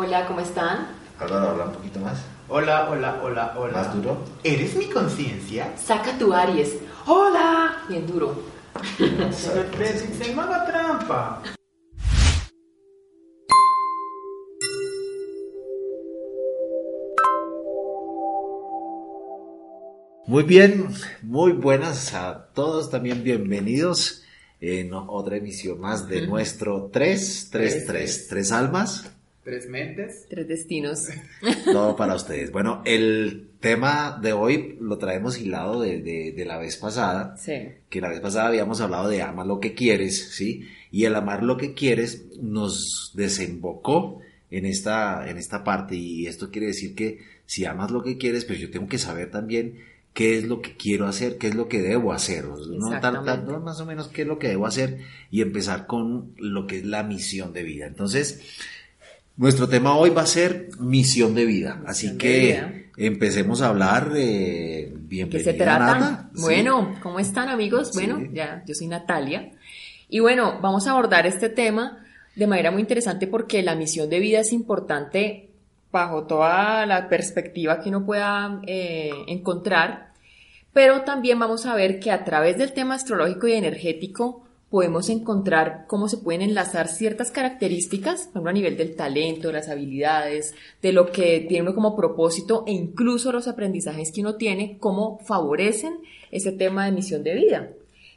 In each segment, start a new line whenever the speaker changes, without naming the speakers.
Hola, ¿cómo están?
Habla, habla un poquito más.
Hola, hola, hola, hola.
¿Más duro?
¿Eres mi conciencia?
Saca tu Aries. ¡Hola! Bien duro.
Se haga trampa.
Muy bien, muy buenas a todos, también bienvenidos en otra emisión más de nuestro 3, 3, 3, 3 almas,
Tres mentes.
Tres destinos.
todo para ustedes. Bueno, el tema de hoy lo traemos hilado de, de, de la vez pasada,
Sí.
que la vez pasada habíamos hablado de ama lo que quieres, ¿sí? Y el amar lo que quieres nos desembocó en esta, en esta parte y esto quiere decir que si amas lo que quieres, pues yo tengo que saber también qué es lo que quiero hacer, qué es lo que debo hacer, ¿no? Tan- tan-
Exactamente.
no, más o menos qué es lo que debo hacer y empezar con lo que es la misión de vida. Entonces, nuestro tema hoy va a ser misión de vida, así
Misión
que empecemos a hablar. Eh,
¿Qué
bienvenida,
se trata?
Nata. Sí.
Bueno, ¿cómo están amigos?
Sí.
Bueno, ya, yo soy Natalia. Y bueno, vamos a abordar este tema de manera muy interesante porque la misión de vida es importante bajo toda la perspectiva que uno pueda eh, encontrar, pero también vamos a ver que a través del tema astrológico y energético podemos encontrar cómo se pueden enlazar ciertas características, por ejemplo, a nivel del talento, las habilidades, de lo que tiene uno como propósito e incluso los aprendizajes que uno tiene, cómo favorecen ese tema de misión de vida.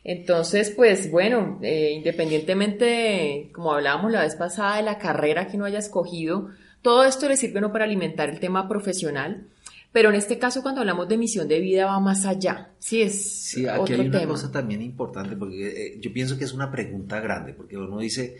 Entonces, pues bueno, eh, independientemente, de, como hablábamos la vez pasada, de la carrera que uno haya escogido, todo esto le sirve a uno para alimentar el tema profesional, pero en este caso cuando hablamos de misión de vida va más allá, sí es
Sí, aquí
otro
hay una
tema.
cosa también importante, porque eh, yo pienso que es una pregunta grande, porque uno dice,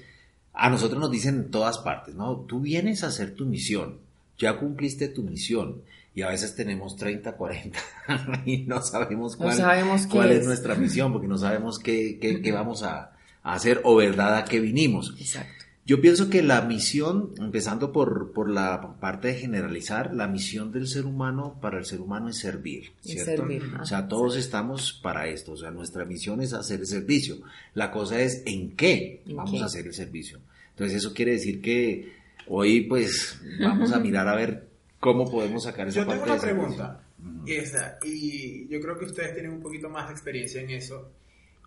a nosotros nos dicen en todas partes, ¿no? Tú vienes a hacer tu misión, ya cumpliste tu misión, y a veces tenemos 30, 40, y no sabemos
No
cuál,
sabemos qué
cuál es.
es.
nuestra misión, porque no sabemos qué, qué- qué vamos a, a hacer o verdad a qué vinimos.
Exacto.
Yo pienso que la misión, empezando por, por la parte de generalizar, la misión del ser humano para el ser humano es servir,
Es servir,
O
ajá,
sea, todos estamos para esto, o sea, nuestra misión es hacer el servicio. La cosa es en qué
¿En
vamos
qué?
a hacer el servicio. Entonces eso quiere decir que hoy pues vamos a mirar a ver cómo podemos sacar esa
Yo tengo
parte
una
de servicio.
pregunta. Y, esa, y yo creo que ustedes tienen un poquito más de experiencia en eso.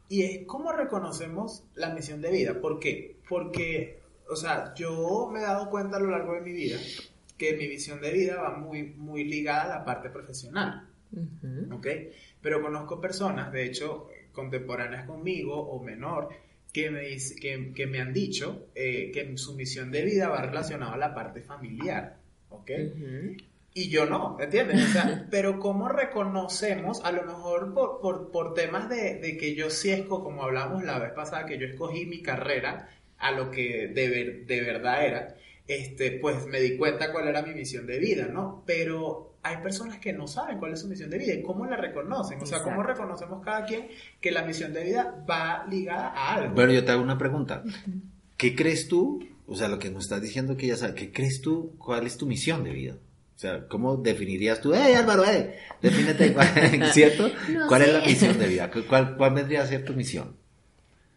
Y es cómo reconocemos la misión de vida. ¿Por qué? Porque, o sea, yo me he dado cuenta a lo largo de mi vida que mi visión de vida va muy, muy ligada a la parte profesional.
Ujú.
¿ok? Pero conozco personas, de hecho, contemporáneas conmigo o menor, que me, dice- que, que me han dicho eh, que su misión de vida va relacionada a la parte familiar, ¿ok?
Ujú.
Y yo no, ¿entiendes? O sea, pero ¿cómo reconocemos, a lo mejor por, por, por temas de, de que yo sí esco, como hablamos la vez pasada, que yo escogí mi carrera a lo que de, ver- de verdad era, este, pues me di cuenta cuál era mi misión de vida, ¿no? Pero hay personas que no saben cuál es su misión de vida y cómo la reconocen. O sea, ¿cómo reconocemos cada quien que la misión de vida va ligada a algo?
Bueno, yo te hago una pregunta. ¿Qué crees tú? O sea, lo que nos estás diciendo que ya sabes, ¿qué crees tú? ¿Cuál es tu misión de vida? O sea, ¿cómo definirías tú? ¡Eh, Álvaro, eh! Defínete, ¿cierto?
No
¿Cuál es
sé.
la misión de vida? ¿Cuál, ¿Cuál vendría a ser tu misión?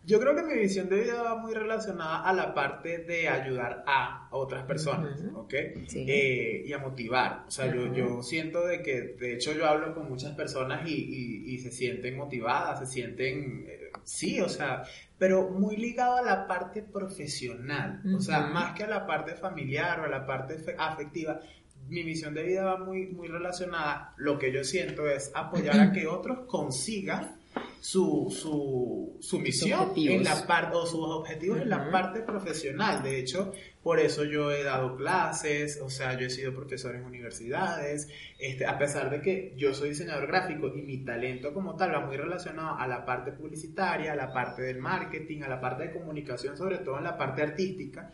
Yo creo que mi visión de vida va muy relacionada a la parte de ayudar a otras personas,
Ujú.
¿ok?
Sí.
Eh, y a motivar. O sea, yo, yo siento de que, de hecho, yo hablo con muchas personas y, y- y se sienten motivadas, se sienten, eh, sí, o sea, pero muy ligado a la parte profesional. O sea, más que a la parte familiar o a la parte fe- afectiva. Mi misión de vida va muy, muy relacionada, lo que yo siento es apoyar a que otros consigan su, su, su misión
objetivos.
en la parte o sus objetivos en la parte profesional. De hecho, por eso yo he dado clases, o sea, yo he sido profesor en universidades, este, a pesar de que yo soy diseñador gráfico y mi talento como tal va muy relacionado a la parte publicitaria, a la parte del marketing, a la parte de comunicación, sobre todo en la parte artística,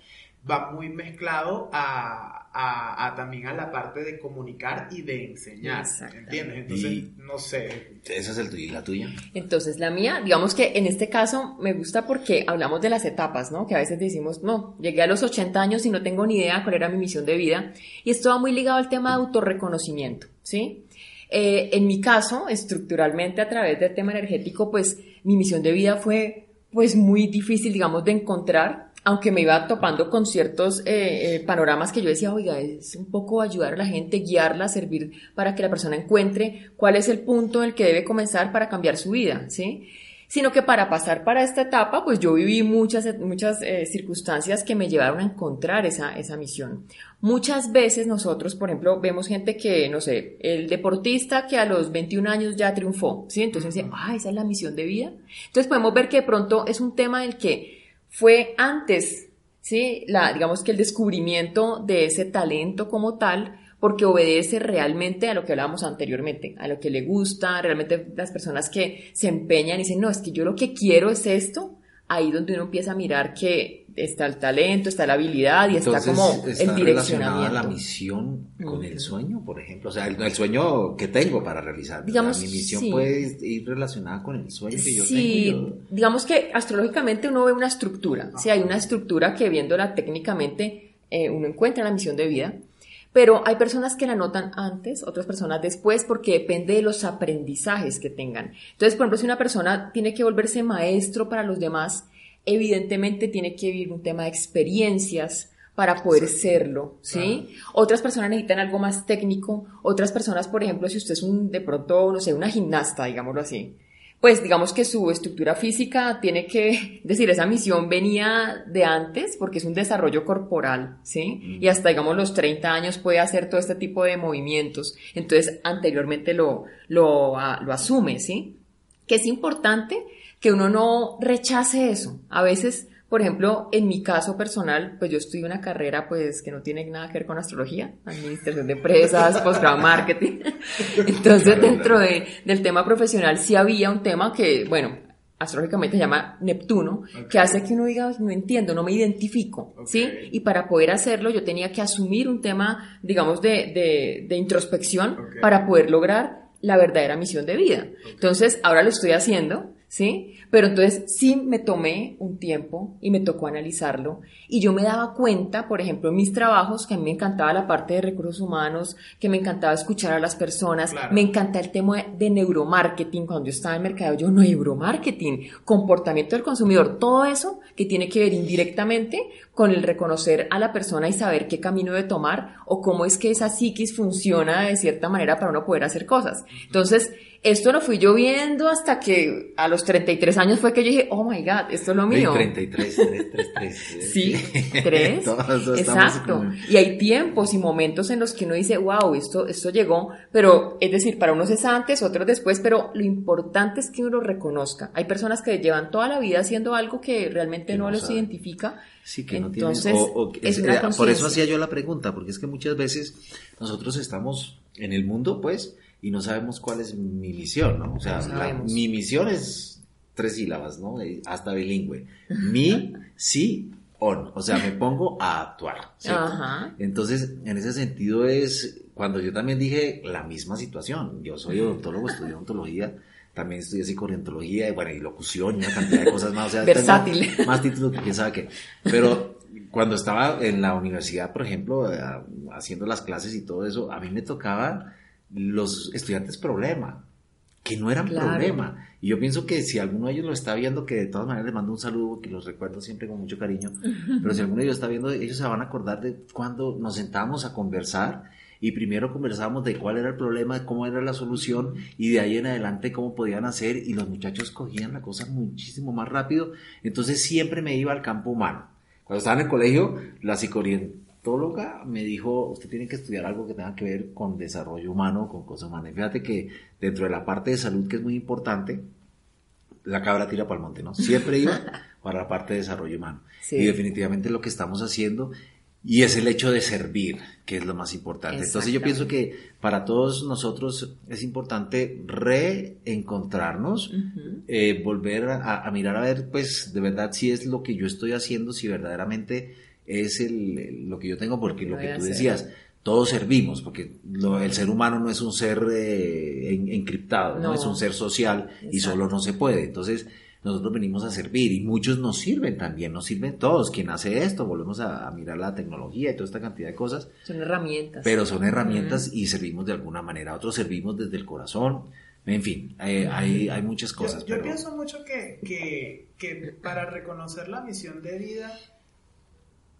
va muy mezclado a, a, a también a la parte de comunicar y de enseñar. ¿entiendes? Entonces,
Y-
no sé,
Esa es el tuyo y la tuya.
Entonces, la mía, digamos que en este caso me gusta porque hablamos de las etapas, ¿no? Que a veces decimos, no, llegué a los 80 años y no tengo ni idea cuál era mi misión de vida. Y esto va muy ligado al tema de autorreconocimiento, ¿sí? Eh, en mi caso, estructuralmente a través del tema energético, pues mi misión de vida fue pues muy difícil, digamos, de encontrar, aunque me iba topando con ciertos eh, eh, panoramas que yo decía, oiga, es un poco ayudar a la gente, guiarla, servir para que la persona encuentre cuál es el punto en el que debe comenzar para cambiar su vida, ¿sí? Sino que para pasar para esta etapa, pues yo viví muchas, muchas eh, circunstancias que me llevaron a encontrar esa, esa misión. Muchas veces nosotros, por ejemplo, vemos gente que, no sé, el deportista que a los 21 años ya triunfó, ¿sí? Entonces dice, ah, esa es la misión de vida. Entonces podemos ver que de pronto es un tema del que fue antes, ¿sí? La, digamos que el descubrimiento de ese talento como tal, porque obedece realmente a lo que hablábamos anteriormente, a lo que le gusta, realmente las personas que se empeñan y dicen, no, es que yo lo que quiero es esto, ahí donde uno empieza a mirar que está el talento, está la habilidad y está como el
relacionada
direccionamiento.
la misión con el sueño, por ejemplo. O sea, el, el sueño que tengo para realizar.
Digamos,
O sea, mi misión
sí.
puede ir relacionada con el sueño que yo
Sí,
tengo. Yo-
digamos que astrológicamente uno ve una estructura, sí, hay una estructura que viéndola técnicamente eh, uno encuentra la misión de vida, pero hay personas que la notan antes, otras personas después, porque depende de los aprendizajes que tengan. Entonces, por ejemplo, si una persona tiene que volverse maestro para los demás, evidentemente tiene que vivir un tema de experiencias para poder serlo, ¿sí? Otras personas necesitan algo más técnico, otras personas, por ejemplo, si usted es un, de pronto, no sé, una gimnasta, digámoslo así, pues digamos que su estructura física tiene que, decir, esa misión venía de antes porque es un desarrollo corporal, ¿sí? Y hasta, digamos, los 30 años puede hacer todo este tipo de movimientos. Entonces, anteriormente lo, lo, ah, lo asume, ¿sí? Que es importante que uno no rechace eso. A veces, por ejemplo, en mi caso personal, pues yo estudié una carrera pues que no tiene nada que ver con astrología, administración de empresas, postgrado marketing. Entonces, dentro de, del tema profesional sí había un tema que, bueno, astrológicamente se llama Neptuno, que hace que uno diga, "Ay, no entiendo, no me identifico, ¿sí? Y para poder hacerlo yo tenía que asumir un tema, digamos, de, de, de introspección para poder lograr la verdadera misión de vida. Entonces, ahora lo estoy haciendo, ¿sí? Pero entonces sí me tomé un tiempo y me tocó analizarlo y yo me daba cuenta, por ejemplo, en mis trabajos, que a mí me encantaba la parte de recursos humanos, que me encantaba escuchar a las personas,
Claro.
me encanta el tema de neuromarketing, cuando yo estaba en mercado, yo neuromarketing, comportamiento del consumidor, todo eso que tiene que ver indirectamente con el reconocer a la persona y saber qué camino de tomar o cómo es que esa psiquis funciona de cierta manera para uno poder hacer cosas. Entonces, esto lo fui yo viendo hasta que a los 33 años fue que yo dije, oh my God, esto es lo mío.
33, 3, 3, 3.
Sí, tres.
Todos estamos
Exacto.
como-
Y hay tiempos y momentos en los que uno dice, wow, esto, esto llegó, pero es decir, para unos es antes, otros después, pero lo importante es que uno lo reconozca. Hay personas que llevan toda la vida haciendo algo que realmente
Que
no,
no
los identifica.
Sí, que no
Entonces,
tienen. o-
es
es-
una
eh, por eso hacía yo la pregunta, porque es que muchas veces nosotros estamos en el mundo, pues, y no sabemos cuál es mi misión, ¿no? O sea,
No
la-
sabemos.
mi misión es tres sílabas, ¿no? Hasta bilingüe. Mi, sí, on. O sea, me pongo a actuar.
Ajá.
Entonces, en ese sentido es cuando yo también dije la misma situación. Yo soy odontólogo, estudié odontología, también estudié psicoorientología y bueno, y locución y una cantidad de cosas más. O sea,
Versátil.
tengo Más títulos que quién sabe qué. Pero cuando estaba en la universidad, por ejemplo, eh, haciendo las clases y todo eso, a mí me tocaba los estudiantes problema, que no eran
Claro.
problema. Y yo pienso que si alguno de ellos lo está viendo, que de todas maneras les mando un saludo, que los recuerdo siempre con mucho cariño, pero si alguno de ellos está viendo, ellos se van a acordar de cuando nos sentábamos a conversar y primero conversábamos de cuál era el problema, cómo era la solución y de ahí en adelante cómo podían hacer y los muchachos cogían la cosa muchísimo más rápido. Entonces siempre me iba al campo humano. Cuando estaba en el colegio, la me dijo, usted tiene que estudiar algo que tenga que ver con desarrollo humano, con cosas humanas. Y fíjate que dentro de la parte de salud, que es muy importante, la cabra tira para el monte, ¿no? Siempre iba para la parte de desarrollo humano.
Sí.
Y definitivamente lo que estamos haciendo, y es el hecho de servir, que es lo más importante. Entonces yo pienso que para todos nosotros es importante reencontrarnos, eh, volver a, a mirar a ver, pues, de verdad si es lo que yo estoy haciendo, si verdaderamente es el, lo que yo tengo, porque lo que tú
hacer.
decías, todos servimos, porque lo- el ser humano no es un ser eh, en- encriptado, ¿no?
No.
es un ser social y solo no se puede. Entonces, nosotros venimos a servir y muchos nos sirven también, nos sirven todos. Quien hace esto, volvemos a, a mirar la tecnología y toda esta cantidad de cosas,
Son herramientas.
pero son herramientas y servimos de alguna manera. Otros servimos desde el corazón. En fin, eh, hay, hay muchas
Yo,
cosas.
yo
pero-
pienso mucho que, que, que para reconocer la misión de vida,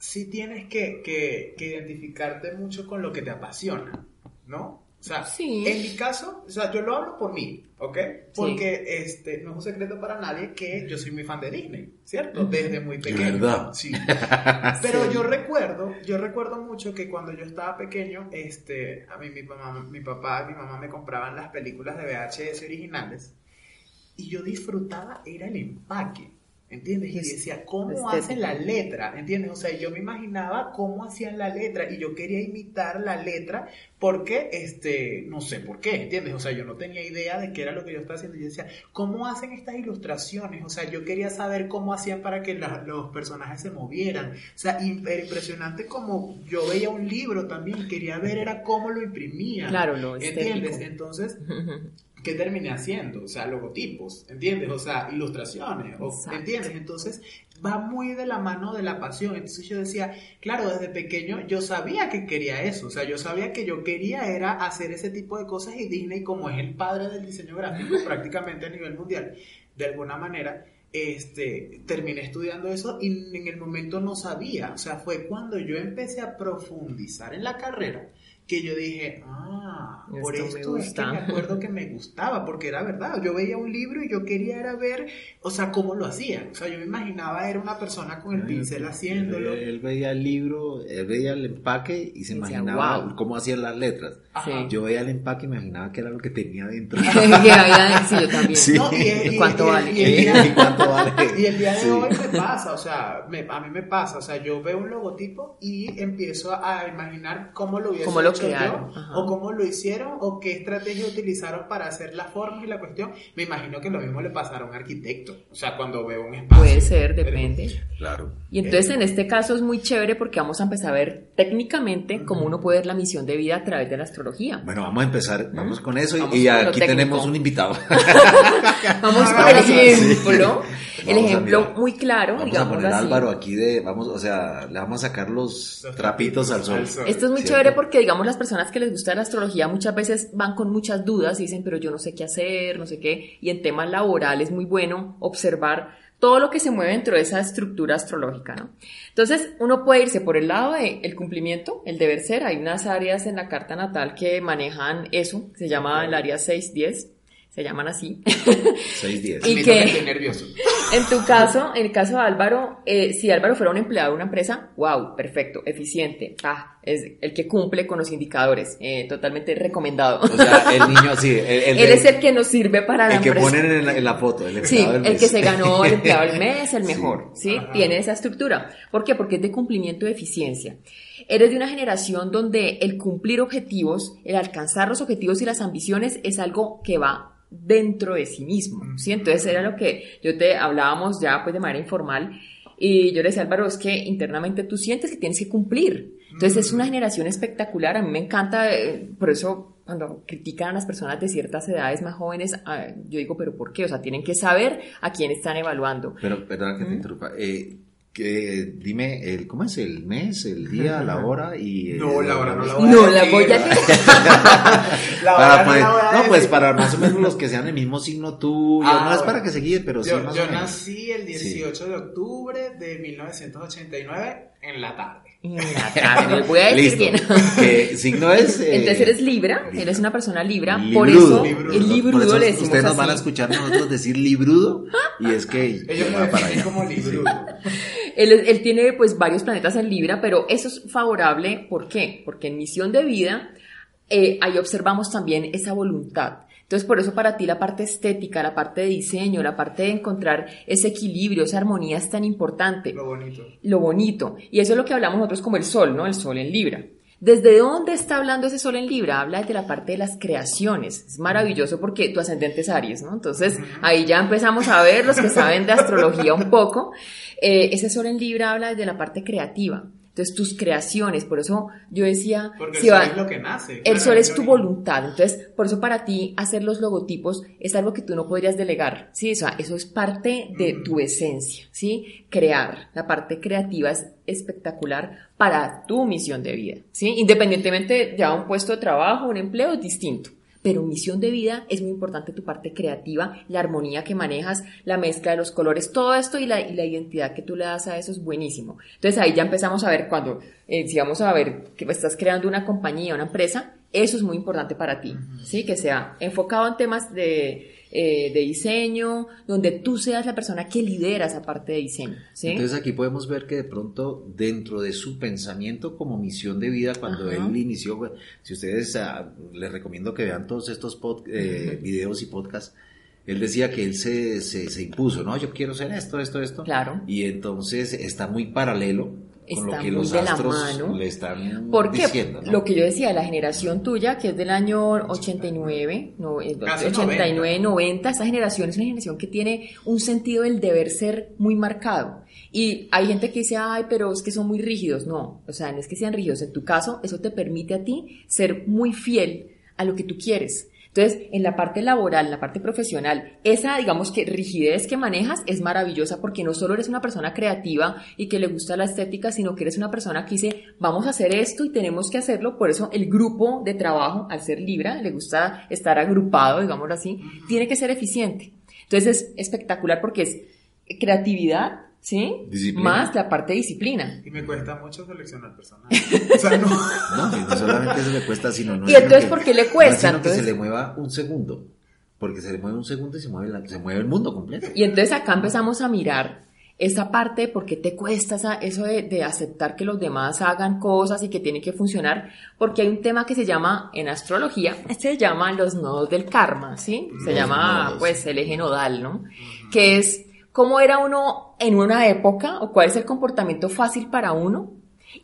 sí tienes que, que, que identificarte mucho con lo que te apasiona, ¿no? O sea,
Sí.
en mi caso, o sea, yo lo hablo por mí, ¿ok? Porque este, no es un secreto para nadie que yo soy muy fan de Disney, ¿cierto? Desde muy pequeño.
verdad?
Sí. Pero yo recuerdo, yo recuerdo mucho que cuando yo estaba pequeño, este, a mí mi mamá, mi papá y mi mamá me compraban las películas de VHS originales y yo disfrutaba era el empaque. ¿Entiendes? Y decía, ¿cómo hacen la letra? ¿Entiendes? O sea, yo me imaginaba cómo hacían la letra y yo quería imitar la letra porque, este, no sé por qué, ¿entiendes? O sea, yo no tenía idea de qué era lo que yo estaba haciendo. Yo decía, ¿cómo hacen estas ilustraciones? O sea, yo quería saber cómo hacían para que la- los personajes se movieran. O sea, era impresionante como yo veía un libro también, quería ver era cómo lo imprimían.
Claro, lo
¿Entiendes?
estético.
Entonces, ¿qué terminé haciendo? O sea, logotipos, ¿entiendes? O sea, ilustraciones, o-. ¿entiendes? Entonces, va muy de la mano de la pasión. Entonces yo decía, claro, desde pequeño yo sabía que quería eso, o sea, yo sabía que yo quería era hacer ese tipo de cosas y Disney, como es el padre del diseño gráfico prácticamente a nivel mundial, de alguna manera, este, terminé estudiando eso y en el momento no sabía, o sea, fue cuando yo empecé a profundizar en la carrera que yo dije, ah, por
Esto me
esto es que
gusta.
me acuerdo que me gustaba, porque era verdad, yo veía un libro y yo quería era ver, o sea, cómo lo hacían, o sea, yo me imaginaba era una persona con el pincel haciéndolo,
Él veía el libro, él veía el empaque y se
Y decía,
imaginaba
"Wow".
cómo hacían las letras.
Sí.
Yo veía el empaque y imaginaba que era lo que tenía dentro.
sí, yo también.
Sí.
No, y, y-
¿Y cuánto
y-
vale?
y el día-
¿Y cuánto vale?
Y el día de
Sí.
hoy me pasa, o sea, me- a mí me pasa, o sea, yo veo un logotipo y empiezo a, a imaginar cómo lo hubiese
Cómo lo
hecho yo,
ajá.
o cómo lo hicieron, o qué estrategia utilizaron para hacer las formas y la cuestión. Me imagino que lo mismo le pasará a un arquitecto, o sea, cuando veo un espacio.
Puede ser, depende.
Claro.
Y entonces en este caso es muy chévere porque vamos a empezar a ver técnicamente cómo uno puede ver la misión de vida a través de la astrología.
Bueno, vamos a empezar, vamos con eso y-
Vamos
aquí tenemos un invitado.
Vamos
Ah,
con el
sí.
ejemplo. El
Vamos
ejemplo muy claro,
Vamos a
digamos
poner a
así.
Álvaro aquí de, vamos, o sea, le vamos a sacar los trapitos al sol.
al sol.
Esto es muy
¿Cierto?
chévere porque, digamos, las personas que les gusta la astrología muchas veces van con muchas dudas y dicen, pero yo no sé qué hacer, no sé qué. Y en temas laborales es muy bueno observar todo lo que se mueve dentro de esa estructura astrológica, ¿no? Entonces, uno puede irse por el lado del cumplimiento, el deber ser. Hay unas áreas en la carta natal que manejan eso, se llama el área 6-10, se llaman así.
6-10.
Y
Y
que-
que... Estoy nervioso.
En tu caso, en el caso de Álvaro, eh, si Álvaro fuera un empleado de una empresa, wow, perfecto, eficiente, ah, es el que cumple con los indicadores, eh, totalmente recomendado.
O sea, el niño, sí, el, el,
Él es el que nos sirve para la
el que ponen en la, en la foto, el
Sí,
del
el
mes.
que se ganó el empleado del mes, el
Sí.
mejor, ¿sí?
Ajá.
Tiene esa estructura. ¿Por qué? Porque es de cumplimiento de eficiencia. Eres de una generación donde el cumplir objetivos, el alcanzar los objetivos y las ambiciones es algo que va dentro de sí mismo, ¿sí? Entonces era lo que yo te hablábamos ya pues de manera informal y yo le decía Álvaro, es que internamente tú sientes que tienes que cumplir. Entonces es una generación espectacular, a mí me encanta, eh, por eso cuando critican a las personas de ciertas edades más jóvenes, ah, yo digo, pero ¿por qué? O sea, tienen que saber a quién están evaluando.
Pero, perdona que te interrumpa. Eh, que, dime, el, ¿cómo es el mes, el día, la hora y...
No,
eh,
la hora no la voy a
No, la
decir.
voy a
La
Para,
hora
pues,
la voy a
no, pues para más o menos los que sean el mismo signo tuyo,
Ah,
no es para que se guíen, pero sí
Yo,
más
yo
o menos.
nací el 18 de octubre de 1989 en la tarde.
En la voy a decir
Listo.
bien.
¿Qué signo es? Eh,
Entonces eres Libra,
Libra.
eres una persona Libra, por eso
Librudo.
el
Por
librudo
eso
le decimos
ustedes nos
así.
van a escuchar nosotros decir librudo y es que
Ellos
va
me
para
definen
allá.
como librudo.
Él, él tiene pues varios planetas en Libra, pero eso es favorable, ¿por qué? Porque en misión de vida eh, ahí observamos también esa voluntad. Entonces, por eso para ti la parte estética, la parte de diseño, la parte de encontrar ese equilibrio, esa armonía es tan importante.
Lo bonito.
lo bonito. Y eso es lo que hablamos nosotros como el sol, ¿no? El sol en Libra. ¿Desde dónde está hablando ese sol en Libra? Habla de la parte de las creaciones. Es maravilloso porque tu ascendente es Aries, ¿no? Entonces ahí ya empezamos a ver los que saben de astrología un poco. Eh, ese sol en Libra habla de la parte creativa. Entonces, tus creaciones, por eso yo decía...
Porque
si
el sol
va-
es lo que nace.
el
claro,
sol es
lo
tu voluntad, entonces por eso para ti hacer los logotipos es algo que tú no podrías delegar, ¿sí? O sea, eso es parte de tu esencia, ¿sí? Crear, la parte creativa es espectacular para tu misión de vida, ¿sí? Independientemente de un puesto de trabajo, un empleo, es distinto. Pero misión de vida es muy importante tu parte creativa, la armonía que manejas, la mezcla de los colores, todo esto y la, y la identidad que tú le das a eso es buenísimo. Entonces ahí ya empezamos a ver cuando, eh, si vamos a ver que estás creando una compañía, una empresa, eso es muy importante para ti, ¿sí? Que sea enfocado en temas de, eh, de diseño, donde tú seas la persona que lidera esa parte de diseño, ¿sí?
Entonces aquí podemos ver que de pronto dentro de su pensamiento como misión de vida, cuando él inició, bueno, si ustedes ah, les recomiendo que vean todos estos pod- eh, videos y podcasts, él decía que él se, se, se impuso, ¿no? Yo quiero ser esto, esto, esto.
Claro.
Y entonces está muy paralelo con
Está
lo que
muy
los
de la mano.
le están
Porque
diciendo, ¿no?
lo que yo decía, la generación tuya, que es del año 89, no, eh,
Casi
89, 90, esa generación es una generación que tiene un sentido del deber ser muy marcado. Y hay gente que dice, ay, pero es que son muy rígidos. No, o sea, no es que sean rígidos. En tu caso, eso te permite a ti ser muy fiel a lo que tú quieres. Entonces, en la parte laboral, en la parte profesional, esa, digamos que rigidez que manejas es maravillosa porque no solo eres una persona creativa y que le gusta la estética, sino que eres una persona que dice, vamos a hacer esto y tenemos que hacerlo. Por eso el grupo de trabajo, al ser Libra, le gusta estar agrupado, digámoslo así, tiene que ser eficiente. Entonces, es espectacular porque es creatividad, ¿sí?
Disciplina.
Más la parte de disciplina.
Y me cuesta mucho seleccionar personal. O sea, no.
No, no solamente eso le cuesta, sino no
¿Y
es
entonces
sino
por qué le
no es
cuesta?
sino que se
Entonces-
le mueva un segundo. Porque se le mueve un segundo y se mueve, la- se mueve el mundo completo.
Y entonces acá empezamos a mirar esa parte de por qué te cuesta esa- eso de, de aceptar que los demás hagan cosas y que tiene que funcionar, porque hay un tema que se llama en astrología, este se llama los nodos del karma, ¿sí? Se
Los
llama
nodos.
pues el eje nodal, ¿no? Que es cómo era uno en una época o cuál es el comportamiento fácil para uno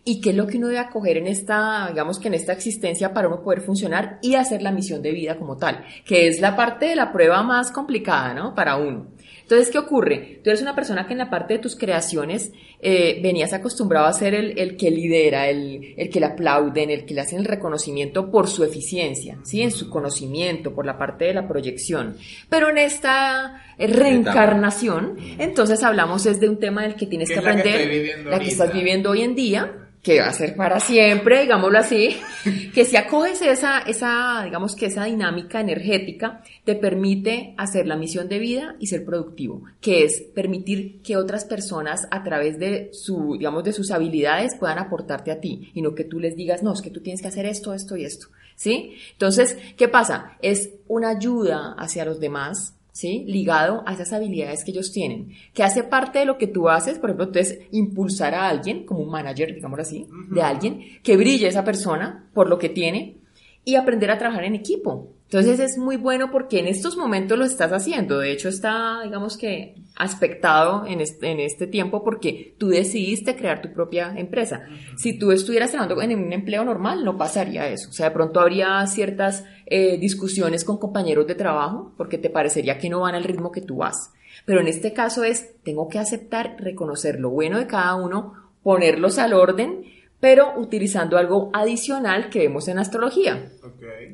y qué es lo que uno debe acoger en esta, digamos que en esta existencia para uno poder funcionar y hacer la misión de vida como tal, que es la parte de la prueba más complicada, ¿no? Para uno. Entonces, ¿qué ocurre? Tú eres una persona que en la parte de tus creaciones eh, venías acostumbrado a ser el, el que lidera, el, el que le aplauden, el que le hacen el reconocimiento por su eficiencia, ¿sí? En su conocimiento, por la parte de la proyección. Pero en esta eh, reencarnación, entonces hablamos es de un tema del que tienes
Que
que
es la que
aprender, la que estás viviendo hoy en día, que va a ser para siempre, digámoslo así, que si acoges esa, esa, digamos que esa dinámica energética, te permite hacer la misión de vida y ser productivo, que es permitir que otras personas a través de su, digamos, de sus habilidades puedan aportarte a ti, y no que tú les digas, no, es que tú tienes que hacer esto, esto y esto, ¿sí? Entonces, ¿qué pasa? Es una ayuda hacia los demás, ¿sí? Ligado a esas habilidades que ellos tienen, que hace parte de lo que tú haces, por ejemplo, entonces impulsar a alguien, como un manager, digámoslo así, de alguien, que brille esa persona por lo que tiene y aprender a trabajar en equipo. Entonces es muy bueno porque en estos momentos lo estás haciendo. De hecho está, digamos que, aspectado en este, en este tiempo porque tú decidiste crear tu propia empresa. Si tú estuvieras trabajando en un empleo normal, no pasaría eso. O sea, de pronto habría ciertas eh, discusiones con compañeros de trabajo porque te parecería que no van al ritmo que tú vas. Pero en este caso es, tengo que aceptar, reconocer lo bueno de cada uno, ponerlos al orden, pero utilizando algo adicional que vemos en astrología.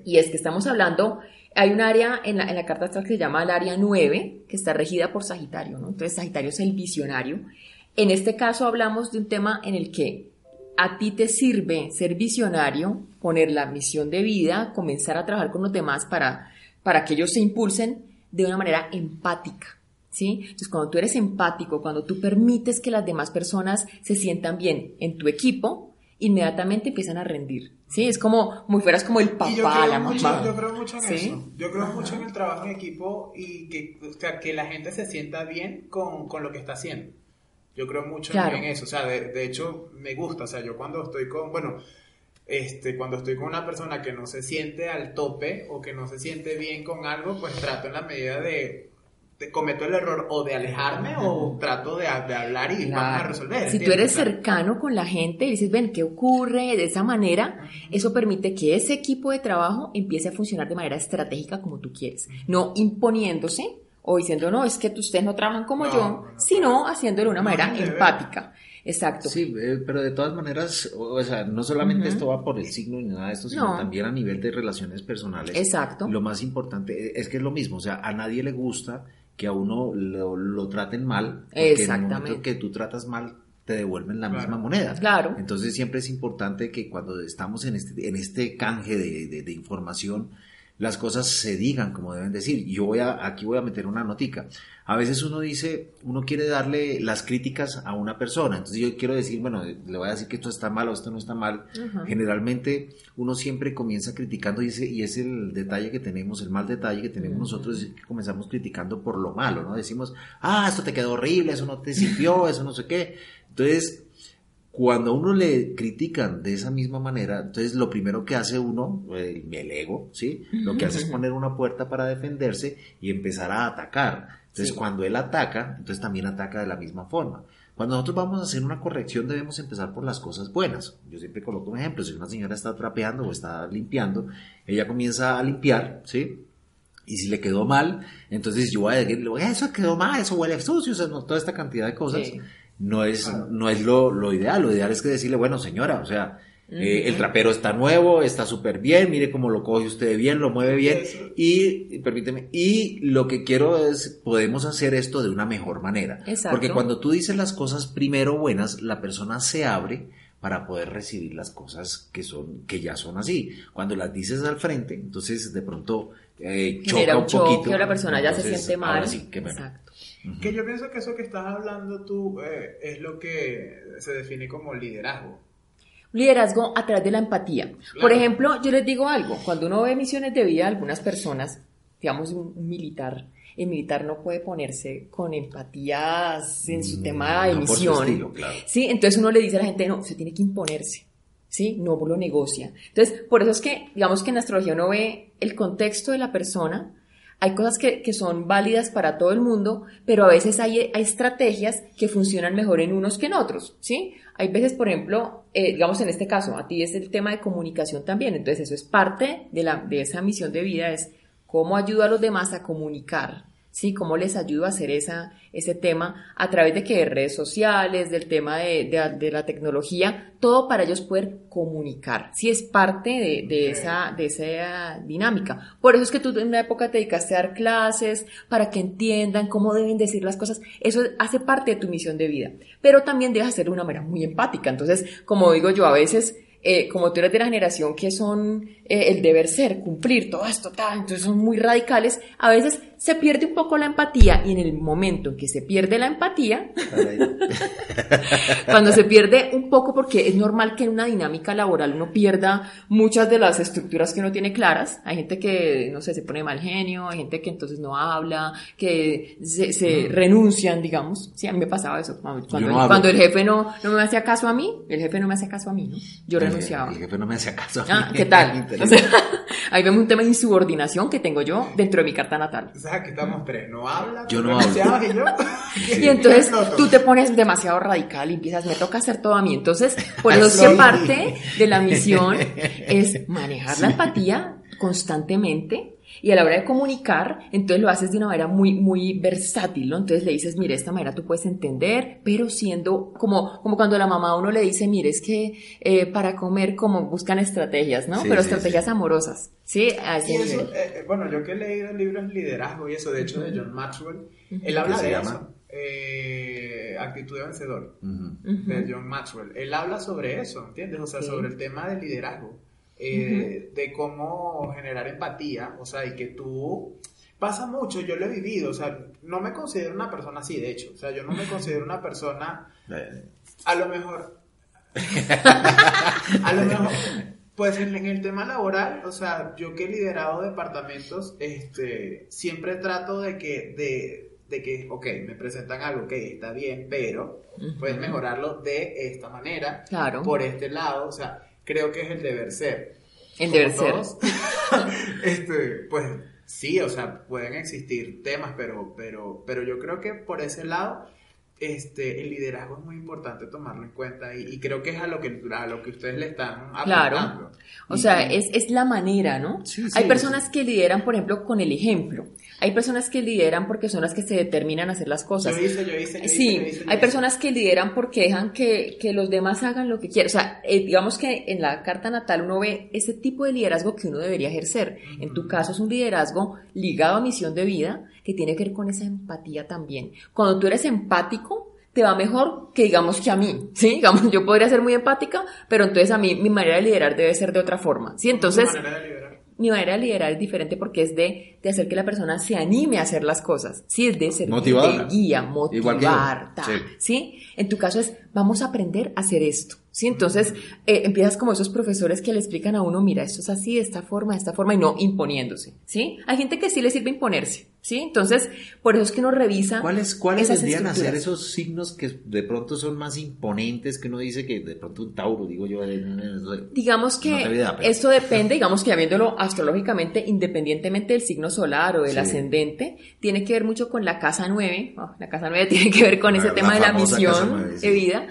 Y es que estamos hablando, hay un área en la, en la carta astral que se llama el área 9, que está regida por Sagitario, ¿no? Entonces Sagitario es el visionario. En este caso hablamos de un tema en el que a ti te sirve ser visionario, poner la misión de vida, comenzar a trabajar con los demás para, para que ellos se impulsen de una manera empática. ¿Sí? Entonces, cuando tú eres empático, cuando tú permites que las demás personas se sientan bien en tu equipo, inmediatamente empiezan a rendir. ¿Sí? Es como, muy fueras como el papá, la
mucho,
mamá.
yo creo mucho en
¿Sí?
eso. Yo creo mucho en el trabajo en equipo y que, o sea, que la gente se sienta bien con, con lo que está haciendo. Yo creo mucho en-
Claro.
en eso. O sea, de, de hecho, me gusta. O sea, yo cuando estoy con, bueno, este, cuando estoy con una persona que no se siente al tope o que no se siente bien con algo, pues trato en la medida de cometo el error o de alejarme o trato de, de hablar y vamos a
Claro.
resolver.
Si tú
¿entiendes?
eres
O sea,
cercano con la gente y dices, ven, ¿qué ocurre? De esa manera, eso permite que ese equipo de trabajo empiece a funcionar de manera estratégica como tú quieres, no imponiéndose o diciendo, no, es que ustedes no trabajan como
No,
yo,
no, no.
sino haciéndolo de una manera empática. Exacto.
Sí, eh, pero de todas maneras, o sea, no solamente esto va por el signo ni nada de esto, sino
No.
también a nivel de relaciones personales.
Exacto.
Lo más importante es que es lo mismo, o sea, a nadie le gusta que a uno lo, lo traten mal, porque en el
Exactamente.
momento que tú tratas mal, te devuelven la
Claro.
misma moneda.
Claro.
Entonces siempre es importante que cuando estamos en este, en este canje de, de- de información, las cosas se digan como deben decir. Yo voy a, aquí voy a meter una notica. A veces uno dice, uno quiere darle las críticas a una persona. Entonces yo quiero decir, bueno, le voy a decir que esto está mal o esto no está mal. Generalmente uno siempre comienza criticando y, ese, y es el detalle que tenemos, el mal detalle que tenemos nosotros, es que comenzamos criticando por lo malo, ¿no? Decimos, ah, esto te quedó horrible, eso no te sirvió, eso no sé qué. Entonces, cuando a uno le critican de esa misma manera, entonces lo primero que hace uno, el, el ego, ¿sí? Lo que hace es poner una puerta para defenderse y empezar a atacar. Entonces,
Sí.
cuando él ataca, entonces también ataca de la misma forma. Cuando nosotros vamos a hacer una corrección, debemos empezar por las cosas buenas. Yo siempre coloco un ejemplo. Si una señora está trapeando o está limpiando, ella comienza a limpiar, ¿sí? Y si le quedó mal, entonces yo voy a decir, eso quedó mal, eso huele sucio, o sea, no, toda esta cantidad de cosas
Sí.
No es, no es lo, lo ideal. Lo ideal es que decirle, bueno, señora, o sea, eh, el trapero está nuevo, está súper bien, mire cómo lo coge usted bien, lo mueve bien.
Eso.
Y, permíteme, y lo que quiero es, podemos hacer esto de una mejor manera.
Exacto.
Porque cuando tú dices las cosas primero buenas, la persona se abre para poder recibir las cosas que son que ya son así. Cuando las dices al frente, entonces de pronto eh, choca
Genera un
un
choque,
poquito.
la persona ya se siente
ahora
mal.
sí, qué bueno.
Exacto.
Que yo pienso que eso que estás hablando tú eh, es lo que se define como liderazgo.
Liderazgo a través de la empatía. Por
Claro.
ejemplo, yo les digo algo, cuando uno ve misiones de vida de algunas personas, digamos un militar, el militar no puede ponerse con empatías en su
Mm,
tema de
no por
misión.
estilo, claro.
Sí, entonces uno le dice a la gente, no, se tiene que imponerse. ¿Sí? No lo negocia. Entonces, por eso es que, digamos que en astrología uno ve el contexto de la persona, hay cosas que, que son válidas para todo el mundo, pero a veces hay, hay estrategias que funcionan mejor en unos que en otros, ¿sí? Hay veces, por ejemplo, eh, digamos en este caso, a ti es el tema de comunicación también, entonces eso es parte de, la, de esa misión de vida, es cómo ayudo a los demás a comunicar, ¿sí? Cómo les ayudo a hacer esa, ese tema a través de que de redes sociales, del tema de, de- de la tecnología, todo para ellos poder comunicar, ¿sí? Es parte de, de esa, de esa dinámica. Por eso es que tú en una época te dedicaste a dar clases para que entiendan cómo deben decir las cosas. Eso hace parte de tu misión de vida. Pero también debes hacerlo de una manera muy empática. Entonces, como digo yo, a veces eh, como tú eres de la generación que son eh, el deber ser, cumplir, todo esto, tal, entonces son muy radicales, a veces se pierde un poco la empatía y en el momento en que se pierde la empatía, cuando se pierde un poco, porque es normal que en una dinámica laboral uno pierda muchas de las estructuras que uno tiene claras. Hay gente que, no sé, se pone mal genio, hay gente que entonces no habla, que se, se renuncian, digamos. Sí, a mí me pasaba eso. Cuando,
no
el jefe no, no me hacía caso a mí, el jefe no me hacía caso a mí, ¿no? Yo renunciaba.
El jefe no me hacía caso. a
Ah,
mí.
¿qué tal? O
Interesante.
sea, ahí vemos un tema de insubordinación que tengo yo dentro de mi carta natal.
O sea, aquí estamos tres. No habla.
Yo no
renunciabas Y yo.
Y entonces tú te pones demasiado radical y empiezas, me toca hacer todo a mí. Entonces, por eso es que parte de la misión es manejar la empatía constantemente y a la hora de comunicar, entonces lo haces de una manera muy, muy versátil, ¿no? Entonces le dices, mire, de esta manera tú puedes entender, pero siendo como, como cuando la mamá a uno le dice, mire, es que eh, para comer como buscan estrategias, ¿no?
Sí,
pero
sí,
estrategias
sí.
amorosas, ¿sí? A ese
Y eso, eh, eh, bueno, yo que he leído libros de liderazgo y eso, de hecho, de John Maxwell, él habla
¿Qué se
de
llama?
eso. Eh, actitud de vencedor, de John Maxwell. Él habla sobre eso, ¿entiendes? O sea,
Sí.
sobre el tema del liderazgo, eh, de cómo generar empatía, o sea, y que tú... Pasa mucho, yo lo he vivido, o sea, no me considero una persona así, de hecho, o sea, yo no me considero una persona a lo mejor. a lo mejor. Pues en, en el tema laboral, o sea, yo que he liderado departamentos, este, siempre trato de que, de, de que, ok, me presentan algo que está bien, pero puedes mejorarlo de esta manera,
Claro.
por este lado, o sea, creo que es el deber ser.
El
Como
deber ser.
este, pues sí, o sea, pueden existir temas, pero, pero, pero yo creo que por ese lado este, el liderazgo es muy importante tomarlo en cuenta y, creo que es a lo que, a lo que ustedes le están apuntando. Claro.
O sea, es, es, la manera, ¿no? Hay personas que lideran, por ejemplo, con el ejemplo. Hay personas que lideran porque son las que se determinan a hacer las cosas.
Yo hice, yo hice,
sí, hay personas que lideran porque dejan que, que, los demás hagan lo que quieran. O sea, eh, digamos que en la carta natal uno ve ese tipo de liderazgo que uno debería ejercer. En tu caso es un liderazgo ligado a misión de vida que tiene que ver con esa empatía también. Cuando tú eres empático, te va mejor que digamos que a mí, ¿sí? Digamos, yo podría ser muy empática, pero entonces a mí mi manera de liderar debe ser de otra forma, ¿sí? Entonces, mi manera de liderar es diferente porque es de, de, hacer que la persona se anime a hacer las cosas, ¿sí? Es de ser de guía, motivar, ¿sí? En tu caso es, vamos a aprender a hacer esto, ¿sí? Entonces, eh, empiezas como esos profesores que le explican a uno, mira, esto es así, de esta forma, de esta forma, y no imponiéndose, ¿sí? Hay gente que sí le sirve imponerse, ¿sí? Entonces, por eso es que uno revisa.
¿Cuáles, cuáles vendrían a ser esos signos que de pronto son más imponentes que uno dice que de pronto un Tauro, digo yo?
digamos que esto depende, digamos que viéndolo astrológicamente, independientemente del signo solar o del ascendente, tiene que ver mucho con la casa 9. la casa 9 tiene que ver con ese tema de la misión de vida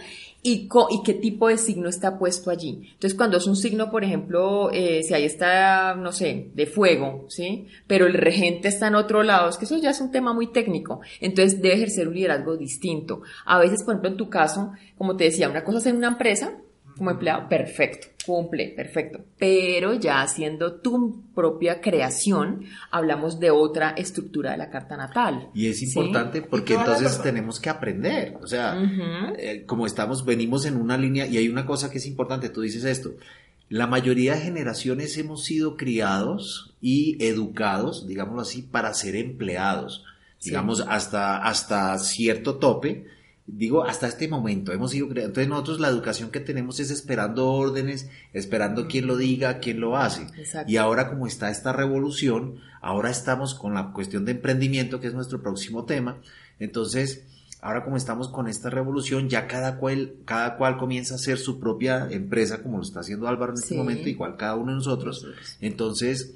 y, qué tipo de signo está puesto allí. Entonces, cuando es un signo, por ejemplo, eh, si ahí está, no sé, de fuego, ¿sí? Pero el regente está en otro lado, es que eso ya es un tema muy técnico. Entonces, debe ejercer un liderazgo distinto. A veces, por ejemplo, en tu caso, como te decía, una cosa es en una empresa, como empleado, perfecto, cumple, perfecto. Pero ya haciendo tu propia creación, hablamos de otra estructura de la carta natal.
Y es importante porque entonces tenemos que aprender. O sea, eh, como estamos, venimos en una línea y hay una cosa que es importante, tú dices esto. La mayoría de generaciones hemos sido criados y educados, digámoslo así, para ser empleados. Digamos, hasta, hasta cierto tope digo, hasta este momento hemos ido creando. Entonces nosotros la educación que tenemos es esperando órdenes, esperando quién lo diga, quién lo hace. Y ahora como está esta revolución, ahora estamos con la cuestión de emprendimiento, que es nuestro próximo tema. Entonces, ahora como estamos con esta revolución, ya cada cual, cada cual comienza a hacer su propia empresa, como lo está haciendo Álvaro en este momento, igual cada uno de nosotros. Entonces,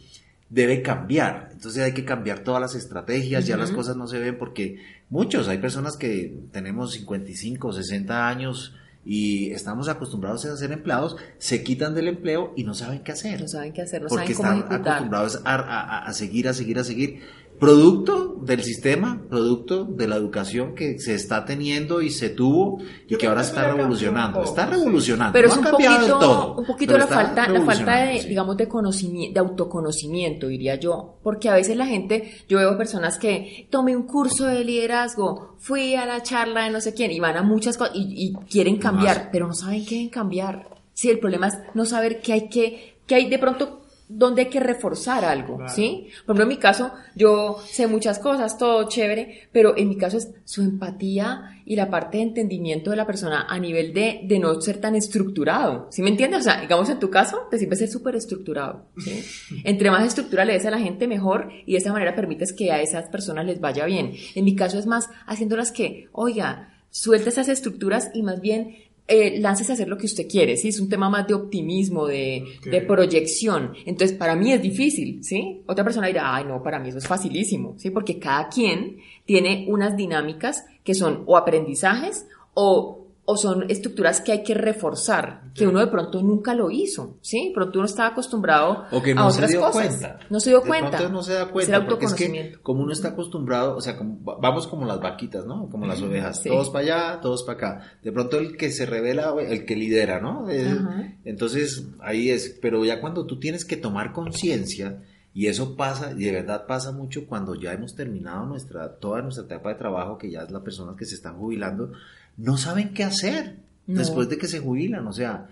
debe cambiar. Entonces hay que cambiar todas las estrategias, ya las cosas no se ven porque muchos, hay personas que tenemos 55, 60 años y estamos acostumbrados a ser empleados, se quitan del empleo y no saben qué hacer.
No saben qué hacer, no
porque
saben
están acostumbrados a, seguir, a seguir, a seguir producto del sistema, producto de la educación que se está teniendo y se tuvo y que ahora está revolucionando. Está revolucionando.
Pero es un poquito, un poquito la falta, la falta de, digamos, de conocimiento, de autoconocimiento, diría yo. Porque a veces la gente, yo veo personas que tomé un curso de liderazgo, fui a la charla de no sé quién y van a muchas cosas y, quieren cambiar, pero no saben qué deben cambiar. Sí, el problema es no saber qué hay que, que hay de pronto donde hay que reforzar algo, ¿sí? Por ejemplo, en mi caso, yo sé muchas cosas, todo chévere, pero en mi caso es su empatía y la parte de entendimiento de la persona a nivel de, de no ser tan estructurado, ¿sí me entiendes? O sea, digamos en tu caso, te sirve ser súper estructurado, ¿sí? Entre más estructura le des a la gente, mejor, y de esa manera permites que a esas personas les vaya bien. En mi caso es más haciéndolas que, oiga, suelta esas estructuras y más bien eh, a hacer lo que usted quiere, ¿sí? Es un tema más de optimismo, de, de, proyección. Entonces, para mí es difícil, ¿sí? Otra persona dirá, ay, no, para mí eso es facilísimo, ¿sí? Porque cada quien tiene unas dinámicas que son o aprendizajes o o son estructuras que hay que reforzar, que uno de pronto nunca lo hizo, ¿sí? Pronto uno estaba acostumbrado
o que no
a otras
se dio
cosas.
Cuenta.
No se dio
de
cuenta.
Pronto no se da cuenta, porque es que como uno está acostumbrado, o sea, como, vamos como las vaquitas, ¿no? Como las ovejas, todos para allá, todos para acá. De pronto el que se revela, el que lidera, ¿no? entonces, ahí es, pero ya cuando tú tienes que tomar conciencia, y eso pasa, y de verdad pasa mucho cuando ya hemos terminado nuestra, toda nuestra etapa de trabajo, que ya es la persona que se están jubilando, no saben qué hacer después de que se jubilan, o sea,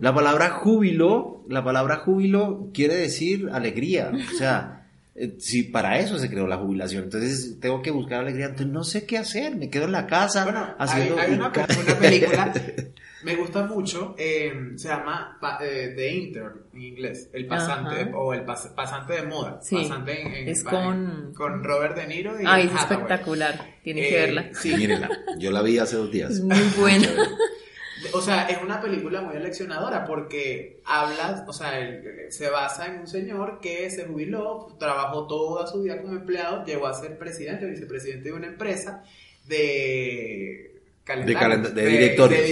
la palabra júbilo, la palabra júbilo quiere decir alegría, o sea, eh, si para eso se creó la jubilación, entonces tengo que buscar alegría, entonces no sé qué hacer, me quedo en la casa
bueno, haciendo hay, una, película me gusta mucho, eh, se llama eh, The Intern en inglés, el pasante o el pasante de moda,
sí,
pasante
en, es con...
con Robert De Niro y
Ay, es espectacular, tiene que verla.
Sí. Mírenla, yo la vi hace dos días.
Es muy buena.
o sea, es una película muy eleccionadora porque habla, o sea, el- se basa en un señor que se jubiló, trabajó toda su vida como empleado, llegó a ser presidente o vicepresidente de una empresa de
de directorios.
de.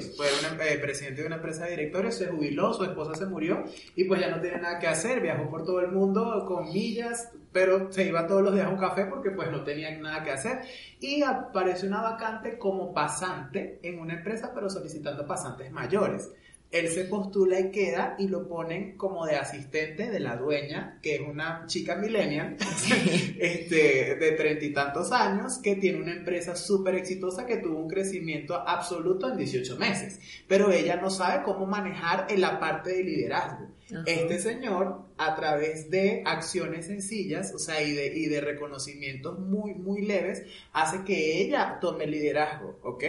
Sí.
Fue una- eh, presidente de una empresa de directorios, se jubiló, su esposa se murió y pues ya no tiene nada que hacer, viajó por todo el mundo con millas, pero se iba todos los días a un café porque pues no tenía nada que hacer y apareció una vacante como pasante en una empresa pero solicitando pasantes mayores. Él se postula y queda y lo ponen como de asistente de la dueña, que es una chica millennial, este, de treinta y tantos años, que tiene una empresa súper exitosa que tuvo un crecimiento absoluto en 18 meses. Pero ella no sabe cómo manejar en la parte de liderazgo.
Ajá.
Este señor, a través de acciones sencillas, o sea, y de, y de reconocimientos muy, muy leves, hace que ella tome el liderazgo, ¿ok?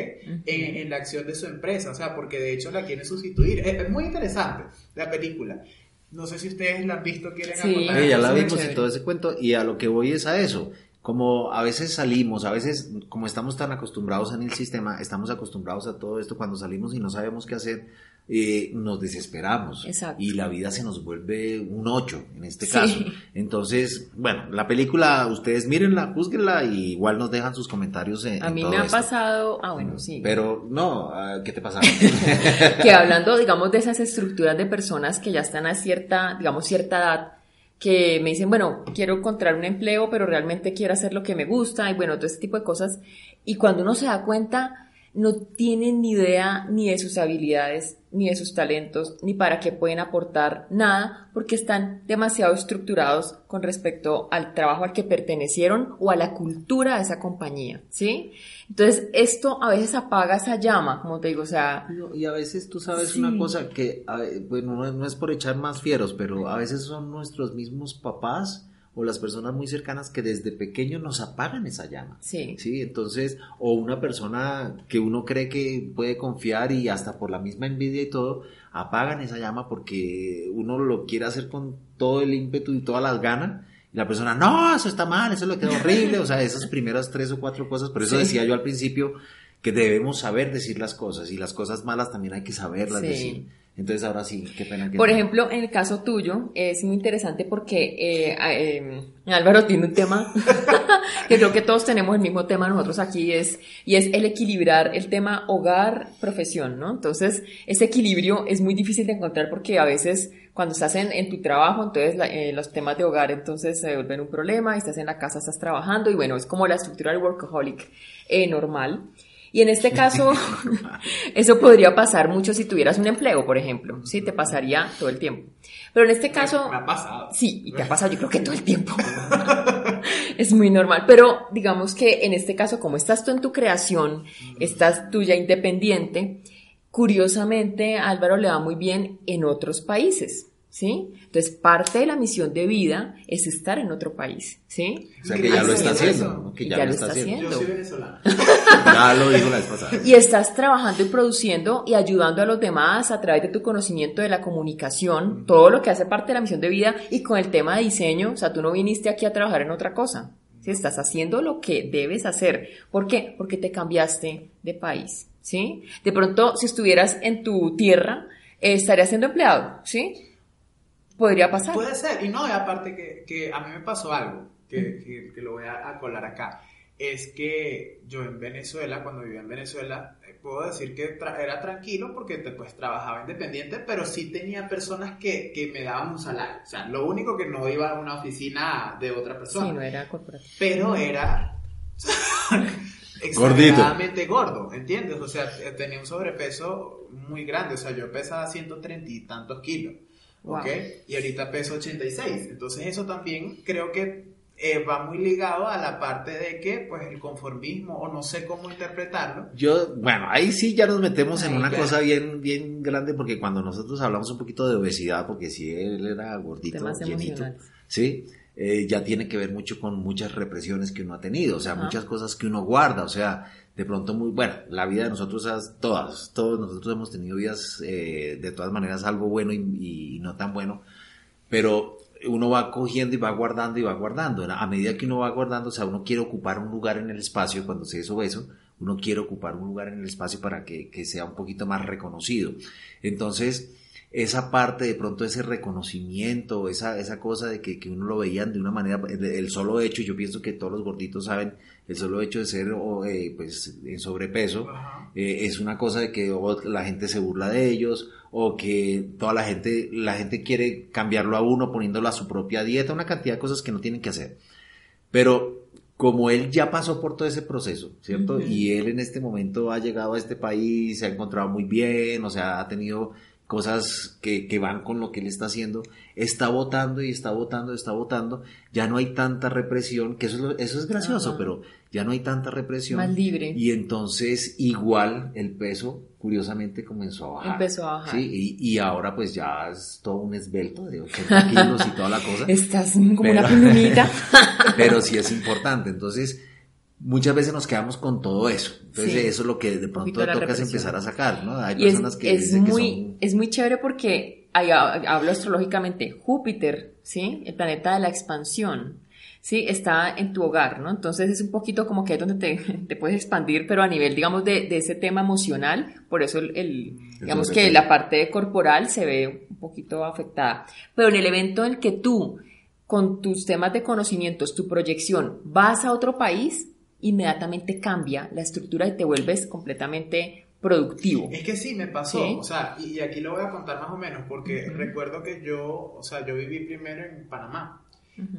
En, en la acción de su empresa, o sea, porque de hecho la quiere sustituir. Es, es muy interesante la película. No sé si ustedes la han visto, quieren
Sí.
Eh, ya la vimos y todo ese cuento y a lo que voy es a eso. Como a veces salimos, a veces como estamos tan acostumbrados en el sistema, estamos acostumbrados a todo esto, cuando salimos y no sabemos qué hacer, eh, nos desesperamos
Exacto.
y la vida se nos vuelve un 8 en este
Sí.
caso. Entonces, bueno, la película, ustedes mírenla, juzguenla y igual nos dejan sus comentarios en,
A
en
mí
todo
me ha
esto.
pasado, ah bueno, sí.
Pero no, ah, ¿qué te pasa?
que hablando, digamos, de esas estructuras de personas que ya están a cierta, digamos, cierta edad, que me dicen, bueno, quiero encontrar un empleo, pero realmente quiero hacer lo que me gusta, y bueno, todo ese tipo de cosas. Y cuando uno se da cuenta, no tienen ni idea ni de sus habilidades, ni de sus talentos, ni para qué pueden aportar nada, porque están demasiado estructurados con respecto al trabajo al que pertenecieron o a la cultura de esa compañía, ¿sí? Entonces, esto a veces apaga esa llama, como te digo, o sea,
No, Y a veces tú sabes
Sí.
una cosa que, bueno, no es por echar más fieros, pero a veces son nuestros mismos papás o las personas muy cercanas que desde pequeños nos apagan esa llama.
sí.
Sí, entonces, o una persona que uno cree que puede confiar y hasta por la misma envidia y todo, apagan esa llama porque uno lo quiere hacer con todo el ímpetu y todas las ganas. Y la persona, no, eso está mal, eso le queda horrible. O sea, esas primeras tres o cuatro cosas. Por eso
Sí.
decía yo al principio que debemos saber decir las cosas y las cosas malas también hay que saberlas
Sí.
decir. Entonces, ahora sí, qué pena que
Por
no.
ejemplo, en el caso tuyo, es muy interesante porque eh, eh, Álvaro tiene un tema que creo que todos tenemos el mismo tema nosotros aquí, es, y es el equilibrar el tema hogar-profesión, ¿no? Entonces, ese equilibrio es muy difícil de encontrar porque a veces cuando estás en, en tu trabajo, entonces la- eh, los temas de hogar entonces se vuelven un problema, y estás en la casa, estás trabajando, y bueno, es como la estructura del workaholic eh, normal. Y en este caso, eso podría pasar mucho si tuvieras un empleo, por ejemplo. Sí, te pasaría todo el tiempo. Pero en este caso,
Me ha pasado.
sí, y te ha pasado yo creo que todo el tiempo. es muy normal. Pero digamos que en este caso, como estás tú en tu creación, estás tú ya independiente, curiosamente Álvaro le va muy bien en otros países. ¿Sí? Entonces, parte de la misión de vida es estar en otro país, ¿sí?
O sea, que ya lo está haciendo. ¿no? Que ya, lo está haciendo.
Yo soy venezolano.
Ya lo dijo la vez pasada.
Y estás trabajando y produciendo y ayudando a los demás a través de tu conocimiento de la comunicación, todo lo que hace parte de la misión de vida y con el tema de diseño, o sea, tú no viniste aquí a trabajar en otra cosa. ¿sí? Estás haciendo lo que debes hacer. ¿Por qué? Porque te cambiaste de país, ¿sí? De pronto, si estuvieras en tu tierra, eh, estarías siendo empleado, ¿sí? Podría pasar.
Puede ser, y no, y aparte que, que a mí me pasó algo, que, que- que lo voy a, a colar acá, es que yo en Venezuela, cuando vivía en Venezuela, eh, puedo decir que tra- era tranquilo porque te, pues trabajaba independiente, pero sí tenía personas que, que me daban un salario, o sea, lo único que no iba a una oficina de otra persona,
Sí, no era corporativo.
pero era
Gordito.
exageradamente gordo, ¿entiendes? O sea, eh, tenía un sobrepeso muy grande, o sea, yo pesaba 130 y tantos kilos,
Wow.
¿ok? Y ahorita peso 86, entonces eso también creo que eh, va muy ligado a la parte de que, pues, el conformismo, o no sé cómo interpretarlo,
Yo, bueno, ahí sí ya nos metemos en
Ay,
una
claro.
cosa bien, bien grande porque cuando nosotros hablamos un poquito de obesidad, porque si él era gordito,
Temas
llenito,
emocionales.
sí, eh, ya tiene que ver mucho con muchas represiones que uno ha tenido, o sea,
Ajá.
muchas cosas que uno guarda, o sea, de pronto muy, bueno, la vida de nosotros, todas, todos nosotros hemos tenido vidas eh, de todas maneras algo bueno y, y- y no tan bueno, pero uno va cogiendo y va guardando y va guardando. A medida que uno va guardando, o sea, uno quiere ocupar un lugar en el espacio cuando se es obeso, uno quiere ocupar un lugar en el espacio para que, que sea un poquito más reconocido. Entonces, esa parte de pronto ese reconocimiento, esa, esa cosa de que, que uno lo veían de una manera, el, solo hecho, yo pienso que todos los gorditos saben, el solo hecho de ser eh, pues en sobrepeso eh, es una cosa de que la gente se burla de ellos o que toda la gente, la gente quiere cambiarlo a uno poniéndolo a su propia dieta, una cantidad de cosas que no tienen que hacer. Pero como él ya pasó por todo ese proceso, ¿cierto? Y él en este momento ha llegado a este país, se ha encontrado muy bien, o sea, ha tenido cosas que, que, van con lo que él está haciendo, está votando y está votando, está votando, ya no hay tanta represión, que eso, eso es gracioso, pero ya no hay tanta represión.
Más libre.
Y entonces igual el peso, curiosamente, comenzó a bajar.
Empezó a bajar.
¿sí? Y, y ahora pues ya es todo un esbelto de 80 kilos y toda la cosa.
Estás como una plumita.
pero sí es importante, entonces muchas veces nos quedamos con todo eso. Entonces eso es lo que de pronto toca empezar a sacar, ¿no? Hay personas
es,
que,
es muy, es muy chévere porque hablo astrológicamente, Júpiter, ¿sí? El planeta de la expansión, ¿sí? Está en tu hogar, ¿no? Entonces es un poquito como que es donde te, te puedes expandir, pero a nivel, digamos, de, de ese tema emocional, por eso el, el digamos que la parte corporal se ve un poquito afectada. Pero en el evento en el que tú, con tus temas de conocimientos, tu proyección, vas a otro país, inmediatamente cambia la estructura y te vuelves completamente productivo.
Es que sí, me pasó, o sea, y, aquí lo voy a contar más o menos, porque recuerdo que yo, o sea, yo viví primero en Panamá.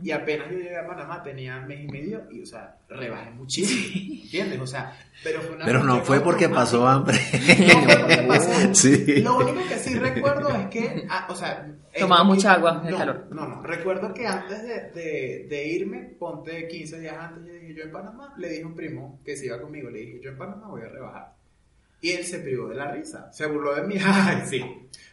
Y apenas yo llegué a Panamá tenía mes y medio y, o sea, rebajé muchísimo, ¿entiendes? O sea, pero fue una
Pero no fue porque pasó hambre.
No pasó. Sí. Lo único que sí recuerdo es que, ah, o sea...
Tomaba mucha agua
no,
calor.
No, no, recuerdo que antes de, de, de, irme, ponte 15 días antes, yo dije, yo en Panamá, le dije a un primo que se iba conmigo, le dije, yo en Panamá voy a rebajar. Y él se privó de la risa, se burló de mí, ay, sí,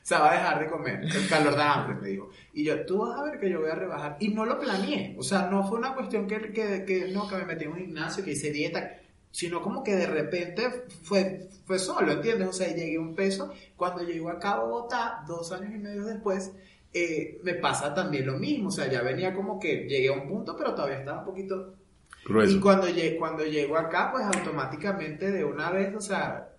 se va a dejar de comer, el calor da hambre, me dijo. Y yo, tú vas a ver que yo voy a rebajar. Y no lo planeé, o sea, no fue una cuestión que, que, que no, que me metí en un gimnasio, que hice dieta, sino como que de repente fue, fue solo, ¿entiendes? O sea, llegué a un peso. Cuando llego acá a Bogotá, dos años y medio después, eh, me pasa también lo mismo, o sea, ya venía como que llegué a un punto, pero todavía estaba un poquito...
Grueso.
Y cuando, cuando llego acá, pues automáticamente de una vez, o sea,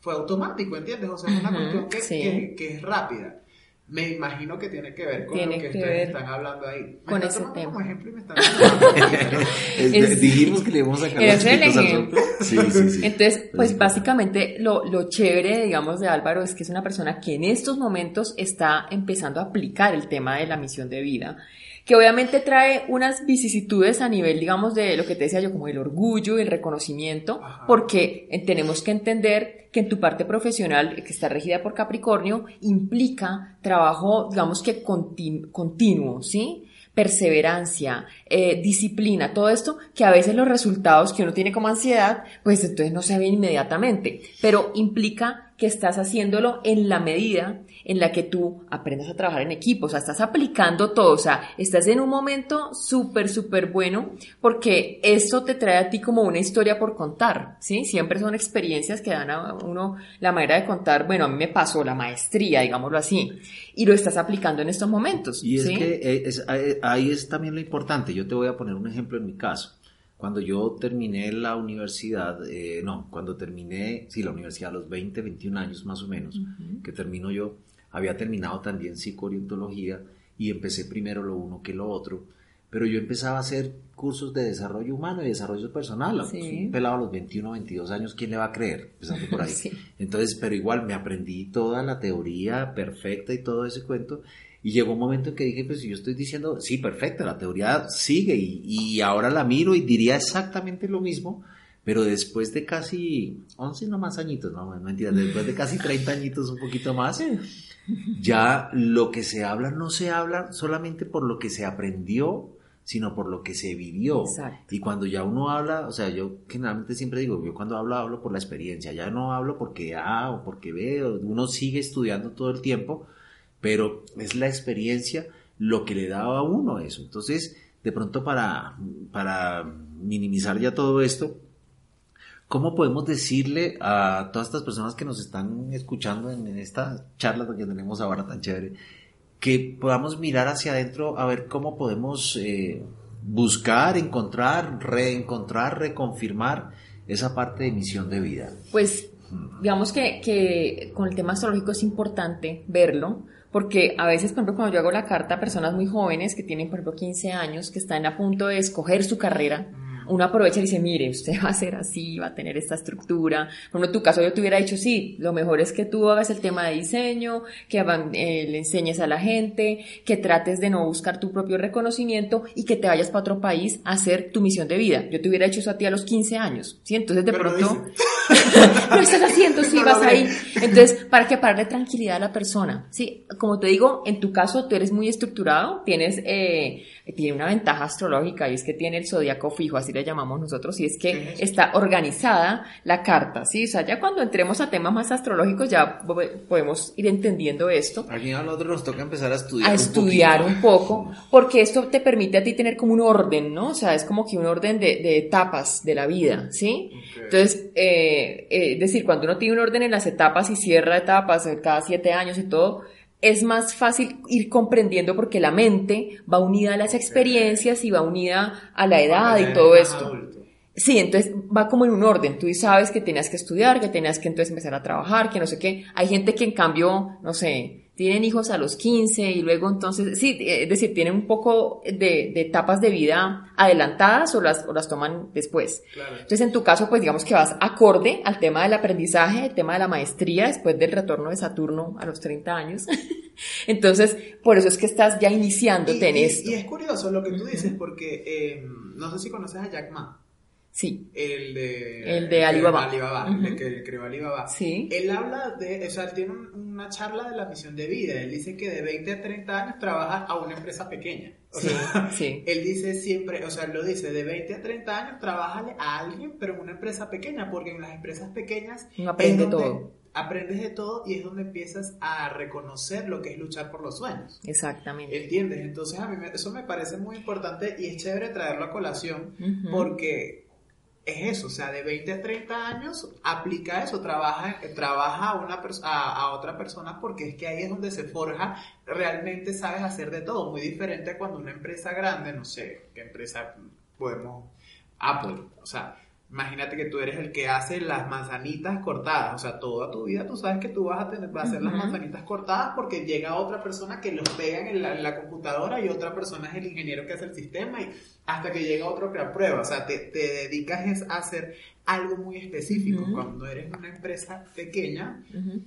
fue automático, ¿entiendes? O sea, es una cuestión que,
sí.
que, que, es rápida. Me imagino que tiene que ver con
tiene
lo que,
que
ustedes están hablando ahí.
con ese tema.
como ejemplo y me están hablando.
Es- Dijimos que le íbamos a sacar
es el ejemplo.
Sí, sí, sí.
Entonces, pues básicamente lo, lo chévere, digamos, de Álvaro es que es una persona que en estos momentos está empezando a aplicar el tema de la misión de vida, que obviamente trae unas vicisitudes a nivel, digamos, de lo que te decía yo, como el orgullo y el reconocimiento,
Ajá.
porque eh, tenemos que entender que en tu parte profesional, que está regida por Capricornio, implica trabajo, digamos que continu- continuo, ¿sí? perseverancia, eh, disciplina, todo esto, que a veces los resultados que uno tiene como ansiedad, pues entonces no se ven inmediatamente, pero implica que estás haciéndolo en la medida en la que tú aprendas a trabajar en equipo, o sea, estás aplicando todo, o sea, estás en un momento súper, súper bueno, porque esto te trae a ti como una historia por contar, ¿sí? Siempre son experiencias que dan a uno la manera de contar, bueno, a mí me pasó la maestría, digámoslo así, y lo estás aplicando en estos momentos,
Y es
¿sí?
que eh, es- eh, ahí es también lo importante. Yo te voy a poner un ejemplo en mi caso. Cuando yo terminé la universidad, eh, no, cuando terminé, sí, la universidad a los 20, 21 años más o menos, que termino yo, había terminado también psicoorientología y empecé primero lo uno que lo otro, pero yo empezaba a hacer cursos de desarrollo humano y desarrollo personal.
Sí.
Un pelado a los 21, 22 años, ¿quién le va a creer? Empezando por ahí.
Sí.
Entonces, pero igual me aprendí toda la teoría perfecta y todo ese cuento. Y llegó un momento en que dije, pues yo estoy diciendo, sí, perfecta, la teoría sigue y, y ahora la miro y diría exactamente lo mismo, pero después de casi 11 no más añitos, no, mentira, después de casi 30 añitos, un poquito más, ya lo que se habla no se habla solamente por lo que se aprendió, sino por lo que se vivió.
Exacto.
Y cuando ya uno habla, o sea, yo generalmente siempre digo, yo cuando hablo, hablo por la experiencia, ya no hablo porque A o porque B, uno sigue estudiando todo el tiempo, pero es la experiencia lo que le da a uno eso. Entonces, de pronto para, para minimizar ya todo esto, ¿cómo podemos decirle a todas estas personas que nos están escuchando en, en esta charla que tenemos ahora tan chévere, que podamos mirar hacia adentro a ver cómo podemos eh, buscar, encontrar, reencontrar, reconfirmar esa parte de misión de vida?
Pues digamos que, que con el tema astrológico es importante verlo, porque a veces, por ejemplo, cuando yo hago la carta a personas muy jóvenes que tienen, por ejemplo, 15 años, que están a punto de escoger su carrera, uno aprovecha y dice, mire, usted va a ser así, va a tener esta estructura. Por ejemplo, en tu caso yo te hubiera dicho, sí, lo mejor es que tú hagas el tema de diseño, que eh, le enseñes a la gente, que trates de no buscar tu propio reconocimiento y que te vayas para otro país a hacer tu misión de vida. Yo te hubiera hecho eso a ti a los 15 años, ¿sí? Entonces de pronto... lo estás haciendo, sí, vas ahí. Entonces, para que para darle tranquilidad a la persona, ¿sí? Como te digo, en tu caso tú eres muy estructurado, tienes... Eh, tiene una ventaja astrológica y es que tiene el zodiaco fijo, así le llamamos nosotros, y es que está organizada la carta, ¿sí? O sea, ya cuando entremos a temas más astrológicos ya podemos ir entendiendo esto.
Aquí a nosotros nos toca empezar a estudiar.
A estudiar un poco, porque esto te permite a ti tener como un orden, ¿no? O sea, es como que un orden de, etapas de la vida, ¿sí? Entonces, eh, eh, es decir, cuando uno tiene un orden en las etapas y cierra etapas cada siete años y todo, es más fácil ir comprendiendo porque la mente va unida a las experiencias y va unida a la edad y todo esto. Sí, entonces va como en un orden. Tú sabes que tenías que estudiar, que tenías que entonces empezar a trabajar, que no sé qué. Hay gente que en cambio, no sé, tienen hijos a los 15 y luego entonces, sí, es decir, tienen un poco de, etapas de vida adelantadas o las, o las toman después. Entonces, en tu caso, pues digamos que vas acorde al tema del aprendizaje, el tema de la maestría después del retorno de Saturno a los 30 años. entonces, por eso es que estás ya iniciándote en esto.
Y es curioso lo que tú dices porque eh, no sé si conoces a Jack Ma.
Sí.
El de,
el de Alibaba.
Alibaba, el que creó Alibaba.
Sí.
Él habla de, o sea, tiene una charla de la misión de vida. Él dice que de 20 a 30 años trabaja a una empresa pequeña. O
sí,
sea,
sí.
Él dice siempre, o sea, él lo dice, de 20 a 30 años trabaja a alguien, pero en una empresa pequeña, porque en las empresas pequeñas...
No aprende todo.
Aprendes de todo y es donde empiezas a reconocer lo que es luchar por los sueños.
Exactamente.
¿Entiendes? Entonces a mí eso me parece muy importante y es chévere traerlo a colación porque es eso, o sea, de 20 a 30 años aplica eso, trabaja, trabaja a, una a, a, otra persona porque es que ahí es donde se forja, realmente sabes hacer de todo, muy diferente a cuando una empresa grande, no sé, qué empresa podemos, Apple, o sea, Imagínate que tú eres el que hace las manzanitas cortadas, o sea, toda tu vida tú sabes que tú vas a, tener, vas a hacer las manzanitas cortadas porque llega otra persona que los pega en la, computadora y otra persona es el ingeniero que hace el sistema y hasta que llega otro que aprueba, o sea, te, te dedicas a hacer algo muy específico. Cuando eres una empresa pequeña,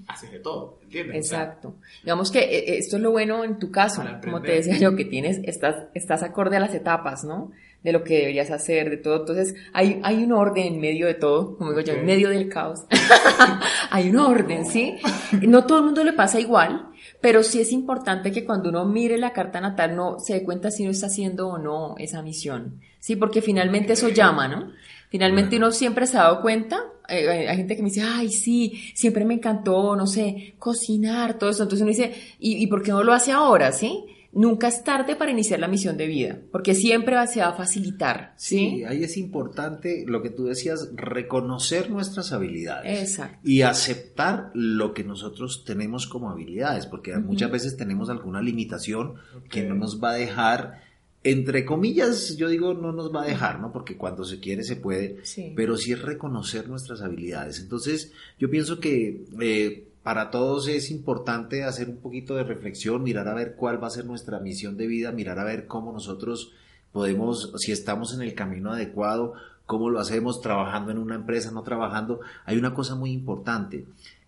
haces de todo, ¿entiendes?
Exacto. Digamos que eh, esto es lo bueno en tu caso, como te decía yo, que tienes, estás, estás acorde a las etapas, ¿no? De lo que deberías hacer, de todo. Entonces, hay, hay un orden en medio de todo, como digo yo, en medio del caos. hay un orden, ¿sí? No todo el mundo le pasa igual, pero sí es importante que cuando uno mire la carta natal no se dé cuenta si uno está haciendo o no esa misión, ¿sí? Porque finalmente eso llama, ¿no? Finalmente uno siempre se ha dado cuenta, eh, hay gente que me dice, ay, sí, siempre me encantó, no sé, cocinar, todo eso. Entonces uno dice, ¿y, y por qué no lo hace ahora, sí? Nunca es tarde para iniciar la misión de vida, porque siempre se va a facilitar. ¿sí?
ahí es importante lo que tú decías, reconocer nuestras habilidades.
Exacto.
Y aceptar lo que nosotros tenemos como habilidades, porque muchas veces tenemos alguna limitación que no nos va a dejar entre comillas, yo digo no nos va a dejar, ¿no? Porque cuando se quiere se puede, pero sí es reconocer nuestras habilidades. Entonces, yo pienso que eh, para todos es importante hacer un poquito de reflexión, mirar a ver cuál va a ser nuestra misión de vida, mirar a ver cómo nosotros podemos, si estamos en el camino adecuado, cómo lo hacemos, trabajando en una empresa, no trabajando. Hay una cosa muy importante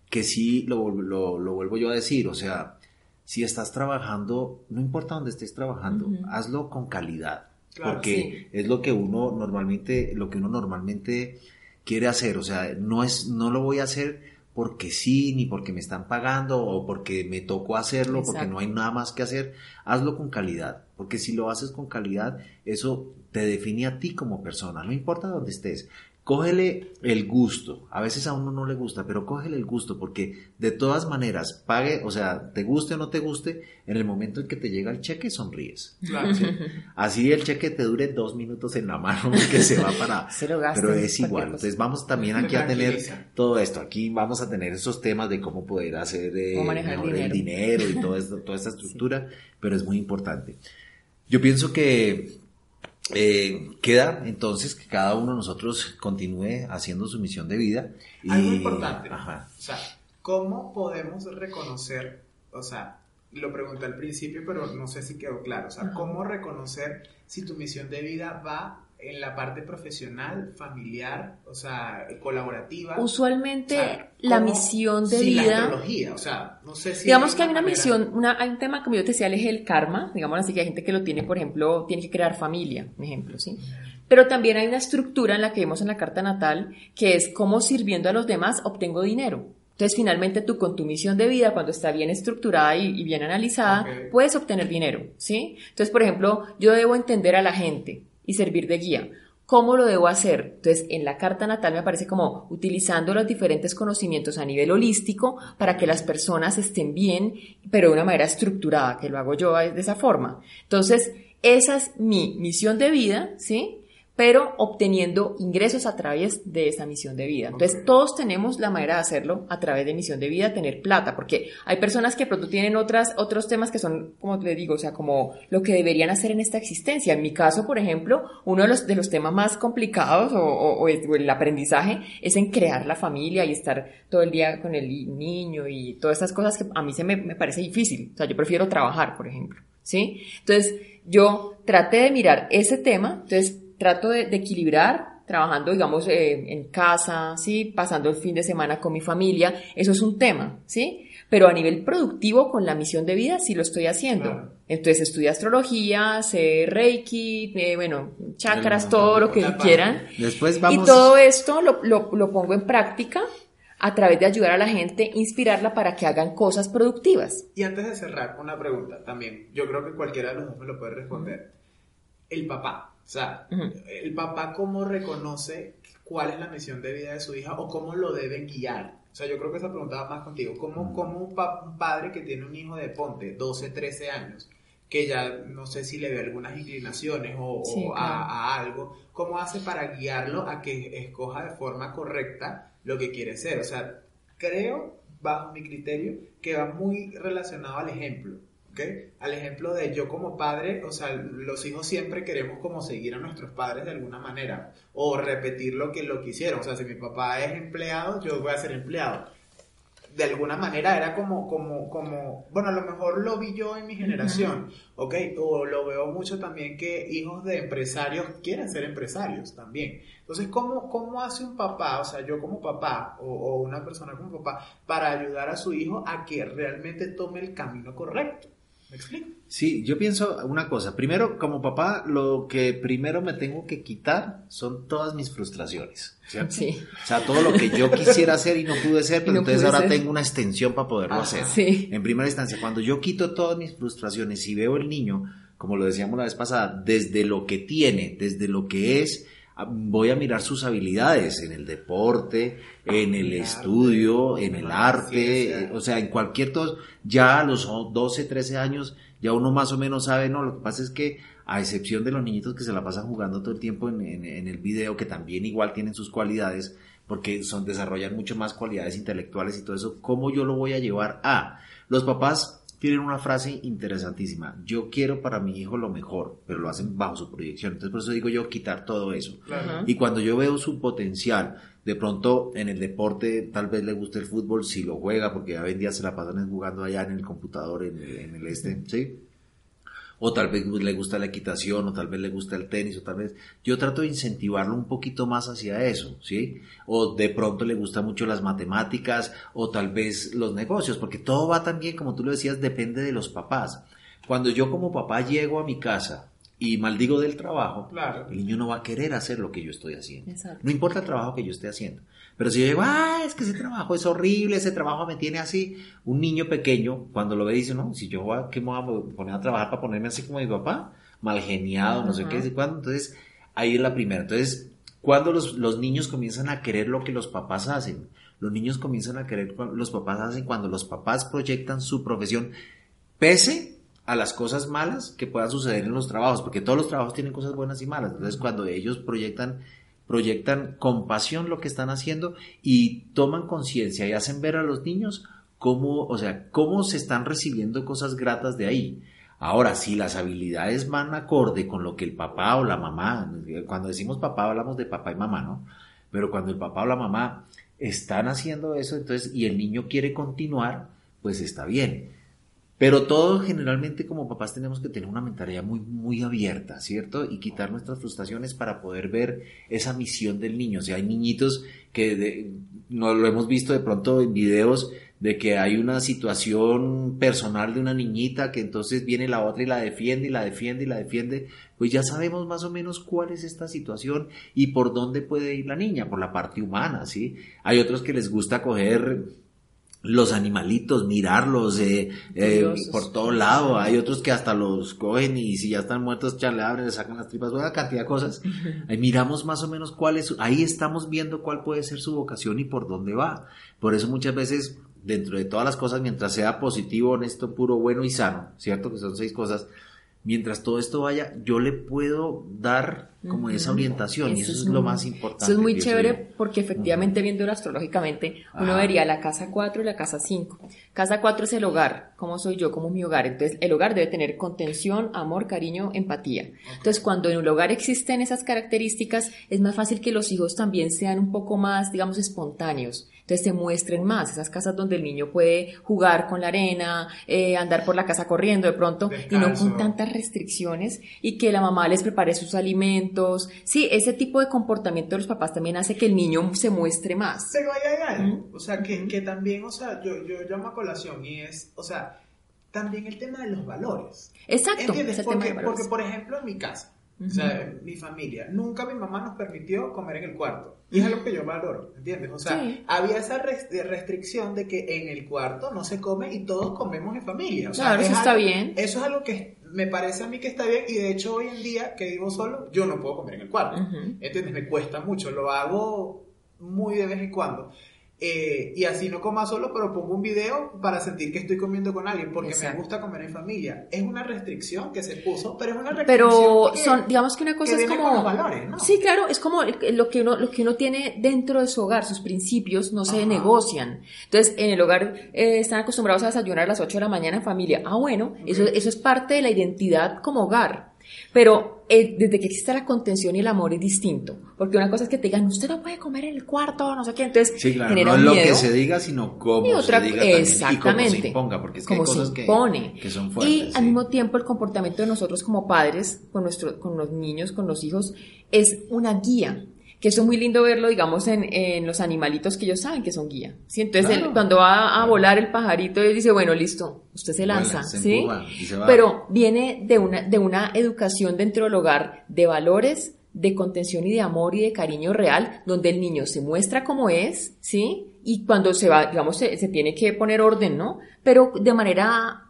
que sí lo, lo, vuelvo yo a decir, o sea, si estás trabajando, no importa dónde estés trabajando, hazlo con calidad, porque es lo que uno normalmente, lo que uno normalmente quiere hacer, o sea, no es, no lo voy a hacer porque sí, ni porque me están pagando o porque me tocó hacerlo, porque no hay nada más que hacer. Hazlo con calidad, porque si lo haces con calidad, eso te define a ti como persona, no importa dónde estés cógele el gusto. A veces a uno no le gusta, pero cógele el gusto porque de todas maneras, pague, o sea, te guste o no te guste, en el momento en que te llega el cheque sonríes. Así el cheque te dure dos minutos en la mano que se va para... pero es igual. Entonces vamos también aquí a tener todo esto. Aquí vamos a tener esos temas de cómo poder hacer eh, el dinero y todo esto, toda esta estructura, pero es muy importante. Yo pienso que eh, queda entonces que cada uno de nosotros continúe haciendo su misión de vida.
Y, Algo importante. Ajá. O sea, ¿cómo podemos reconocer, o sea, lo pregunté al principio, pero no sé si quedó claro, o sea, ¿cómo reconocer si tu misión de vida va en la parte profesional, familiar, o sea, colaborativa.
Usualmente la misión de vida.
La o sea, no sé si.
Digamos que hay una misión, una, hay un tema, como yo te decía, el eje del karma, digamos así, que hay gente que lo tiene, por ejemplo, tiene que crear familia, un ejemplo, ¿sí? Pero también hay una estructura en la que vemos en la carta natal, que es cómo sirviendo a los demás obtengo dinero. Entonces, finalmente tú con tu misión de vida, cuando está bien estructurada y, bien analizada, puedes obtener dinero, ¿sí? Entonces, por ejemplo, yo debo entender a la gente y servir de guía. ¿Cómo lo debo hacer? Entonces, en la carta natal me aparece como utilizando los diferentes conocimientos a nivel holístico para que las personas estén bien, pero de una manera estructurada, que lo hago yo de esa forma. Entonces, esa es mi misión de vida, ¿sí? Pero obteniendo ingresos a través de esa misión de vida. Entonces, todos tenemos la manera de hacerlo a través de misión de vida, tener plata, porque hay personas que pronto tienen otras, otros temas que son, como te digo, o sea, como lo que deberían hacer en esta existencia. En mi caso, por ejemplo, uno de los, de los temas más complicados o, el aprendizaje es en crear la familia y estar todo el día con el niño y todas esas cosas que a mí se me, me parece difícil. O sea, yo prefiero trabajar, por ejemplo. ¿Sí? Entonces, yo traté de mirar ese tema, entonces trato de, equilibrar trabajando, digamos, eh, en casa, ¿sí? Pasando el fin de semana con mi familia, eso es un tema, ¿sí? Pero a nivel productivo, con la misión de vida, sí lo estoy haciendo. Entonces estudio astrología, sé reiki, eh, bueno, chakras, todo lo que quieran.
Después vamos...
Y todo esto lo, lo, lo pongo en práctica a través de ayudar a la gente, inspirarla para que hagan cosas productivas.
Y antes de cerrar, una pregunta también. Yo creo que cualquiera de los dos me lo puede responder. El papá, o sea, el papá cómo reconoce cuál es la misión de vida de su hija o cómo lo debe guiar. O sea, yo creo que esa pregunta va más contigo. ¿Cómo, cómo un, padre que tiene un hijo de ponte, 12, 13 años, que ya no sé si le ve algunas inclinaciones o, a, algo, ¿cómo hace para guiarlo a que escoja de forma correcta lo que quiere ser? O sea, creo, bajo mi criterio, que va muy relacionado al ejemplo. Al ejemplo de yo como padre, o sea, los hijos siempre queremos como seguir a nuestros padres de alguna manera o repetir lo que lo que hicieron. O sea, si mi papá es empleado, yo voy a ser empleado. De alguna manera era como, como, como, bueno, a lo mejor lo vi yo en mi generación, ¿ok? O lo veo mucho también que hijos de empresarios quieren ser empresarios también. Entonces, ¿cómo, cómo hace un papá, o sea, yo como papá o, o una persona como papá, para ayudar a su hijo a que realmente tome el camino correcto?
Sí, yo pienso una cosa. Primero, como papá, lo que primero me tengo que quitar son todas mis frustraciones. Sí. O sea, todo lo que yo quisiera hacer y no pude ser, pero entonces ahora tengo una extensión para poderlo hacer.
Sí.
En primera instancia, cuando yo quito todas mis frustraciones y veo el niño, como lo decíamos la vez pasada, desde lo que tiene, desde lo que es, voy a mirar sus habilidades en el deporte, en el, estudio, en el arte, o sea, en cualquier todo, ya a los 12, 13 años, ya uno más o menos sabe, no, lo que pasa es que a excepción de los niñitos que se la pasan jugando todo el tiempo en, en el video, que también igual tienen sus cualidades, porque son, desarrollan mucho más cualidades intelectuales y todo eso, ¿cómo yo lo voy a llevar a? Los papás tienen una frase interesantísima. Yo quiero para mi hijo lo mejor, pero lo hacen bajo su proyección. Entonces, por eso digo yo quitar todo eso. Y cuando yo veo su potencial, de pronto en el deporte tal vez le guste el fútbol si lo juega, porque ya en día se la pasan jugando allá en el computador, en, en el este, ¿sí? O tal vez le gusta la equitación, o tal vez le gusta el tenis, o tal vez yo trato de incentivarlo un poquito más hacia eso, ¿sí? O de pronto le gusta mucho las matemáticas, o tal vez los negocios, porque todo va también, como tú lo decías, depende de los papás. Cuando yo como papá llego a mi casa y maldigo del trabajo, el niño no va a querer hacer lo que yo estoy haciendo. No importa el trabajo que yo esté haciendo. Pero si yo digo, ah, es que ese trabajo es horrible, ese trabajo me tiene así, un niño pequeño, cuando lo ve, dice, no, si yo voy a, ¿qué me voy a poner a trabajar para ponerme así como mi papá? Mal geniado, no sé qué, cuándo. Entonces, ahí es la primera. Entonces, cuando los, los niños comienzan a querer lo que los papás hacen, los niños comienzan a querer lo que los papás hacen cuando los papás proyectan su profesión, pese a las cosas malas que puedan suceder en los trabajos, porque todos los trabajos tienen cosas buenas y malas. Entonces, cuando ellos proyectan proyectan con pasión lo que están haciendo y toman conciencia y hacen ver a los niños cómo, o sea, cómo se están recibiendo cosas gratas de ahí. Ahora, si las habilidades van acorde con lo que el papá o la mamá, cuando decimos papá hablamos de papá y mamá, ¿no? Pero cuando el papá o la mamá están haciendo eso, entonces, y el niño quiere continuar, pues está bien. Pero todos generalmente como papás tenemos que tener una mentalidad muy, muy abierta, ¿cierto? Y quitar nuestras frustraciones para poder ver esa misión del niño. O sea, hay niñitos que no lo hemos visto de pronto en videos de que hay una situación personal de una niñita que entonces viene la otra y la defiende y la defiende y la defiende, pues ya sabemos más o menos cuál es esta situación y por dónde puede ir la niña, por la parte humana, ¿sí? Hay otros que les gusta coger los animalitos, mirarlos eh, eh, por todo lado. Hay otros que hasta los cogen y si ya están muertos, ya le abren, le sacan las tripas, una cantidad de cosas. Ahí miramos más o menos cuál es, ahí estamos viendo cuál puede ser su vocación y por dónde va. Por eso muchas veces, dentro de todas las cosas, mientras sea positivo, honesto, puro, bueno y sano, ¿cierto? Que son seis cosas, mientras todo esto vaya, yo le puedo dar como esa orientación y eso es, lo más importante.
Eso es muy chévere porque efectivamente viéndolo astrológicamente, uno vería la casa 4 y la casa 5. Casa 4 es el hogar, como soy yo, como mi hogar. Entonces, el hogar debe tener contención, amor, cariño, empatía. Entonces, cuando en un hogar existen esas características, es más fácil que los hijos también sean un poco más, digamos, espontáneos entonces se muestren más, esas casas donde el niño puede jugar con la arena, eh, andar por la casa corriendo de pronto y no con tantas restricciones y que la mamá les prepare sus alimentos. Sí, ese tipo de comportamiento de los papás también hace que el niño se muestre más.
Pero hay, algo, o sea, que, que, también, o sea, yo, yo llamo a colación y es, o sea, también el tema de los valores.
Exacto.
¿Entiendes? Porque, porque, por ejemplo, en mi casa, o sea, mi familia, nunca mi mamá nos permitió comer en el cuarto. Y es algo que yo valoro, ¿entiendes? O sea, había esa restricción de que en el cuarto no se come y todos comemos en familia. O sea,
claro, eso está bien.
Eso es algo que me parece a mí que está bien y de hecho hoy en día que vivo solo, yo no puedo comer en el cuarto. ¿Entiendes? Me cuesta mucho, lo hago muy de vez en cuando. Eh, y así no coma solo, pero pongo un video para sentir que estoy comiendo con alguien, porque me gusta comer en familia. Es una restricción que se puso, pero es una restricción.
Pero son, digamos que una cosa es como.
valores, ¿no?
Sí, claro, es como lo que, uno, lo que uno tiene dentro de su hogar, sus principios no se negocian. Entonces, en el hogar eh, están acostumbrados a desayunar a las 8 de la mañana en familia. Ah, bueno, eso, eso es parte de la identidad como hogar. Pero eh, desde que existe la contención y el amor es distinto. Porque una cosa es que te digan, usted no puede comer en el cuarto, no sé qué. Entonces,
sí, claro, no es lo que se diga, sino cómo se diga
exactamente,
y cómo se imponga, porque es que
hay
cosas
se impone.
Que, son fuertes.
Y al mismo tiempo el comportamiento de nosotros como padres, con, nuestro, con los niños, con los hijos, es una guía que eso es muy lindo verlo, digamos, en, en, los animalitos que ellos saben que son guía. ¿sí? Entonces, cuando va a volar el pajarito, él dice, bueno, listo, usted se lanza, ¿sí? Pero viene de una, de una educación dentro del hogar de valores, de contención y de amor y de cariño real, donde el niño se muestra como es, ¿sí? Y cuando se va, digamos, se, se tiene que poner orden, ¿no? Pero de manera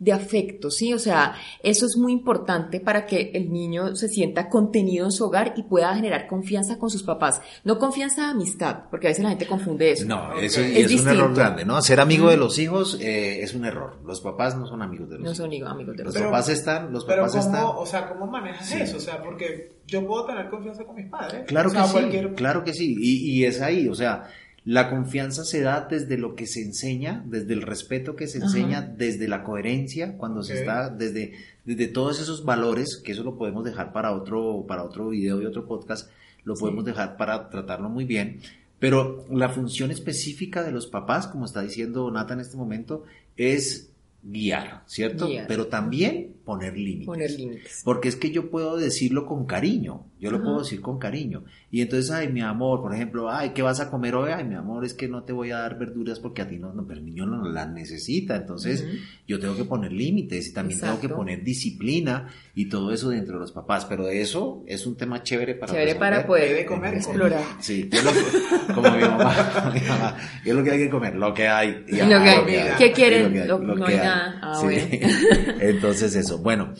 de afecto, ¿sí? O sea, eso es muy importante para que el niño se sienta contenido en su hogar y pueda generar confianza con sus papás. No confianza de amistad, porque a veces la gente confunde eso.
No, eso es, un error grande, ¿no? Ser amigo de los hijos eh, es un error. Los papás no son amigos de los hijos.
No son amigos de
los,
los
papás están, los papás
pero
están.
O sea, ¿cómo manejas eso? O sea, porque yo puedo tener confianza con mis padres.
Claro que sí, claro que sí. Y, y es ahí, o sea, la confianza se da desde lo que se enseña, desde el respeto que se enseña, desde la coherencia, cuando se está, desde, desde todos esos valores, que eso lo podemos dejar para otro, para otro video y otro podcast, lo podemos dejar para tratarlo muy bien. Pero la función específica de los papás, como está diciendo Nata en este momento, es guiar, ¿cierto? Pero también poner límites.
Poner límites.
Porque es que yo puedo decirlo con cariño, yo lo puedo decir con cariño. Y entonces, ay, mi amor, por ejemplo, ay, ¿qué vas a comer hoy? Ay, mi amor, es que no te voy a dar verduras porque a ti no, no pero el niño no las necesita. Entonces, yo tengo que poner límites y también tengo que poner disciplina y todo eso dentro de los papás. Pero eso es un tema chévere para
Chévere para poder
comer,
explorar.
Sí, yo lo, como mi mamá, mi mamá, yo lo que hay que comer, lo que hay.
Y, lo, que, ¿Qué quieren? Lo, no hay nada. Ah,
Entonces, eso. Bueno,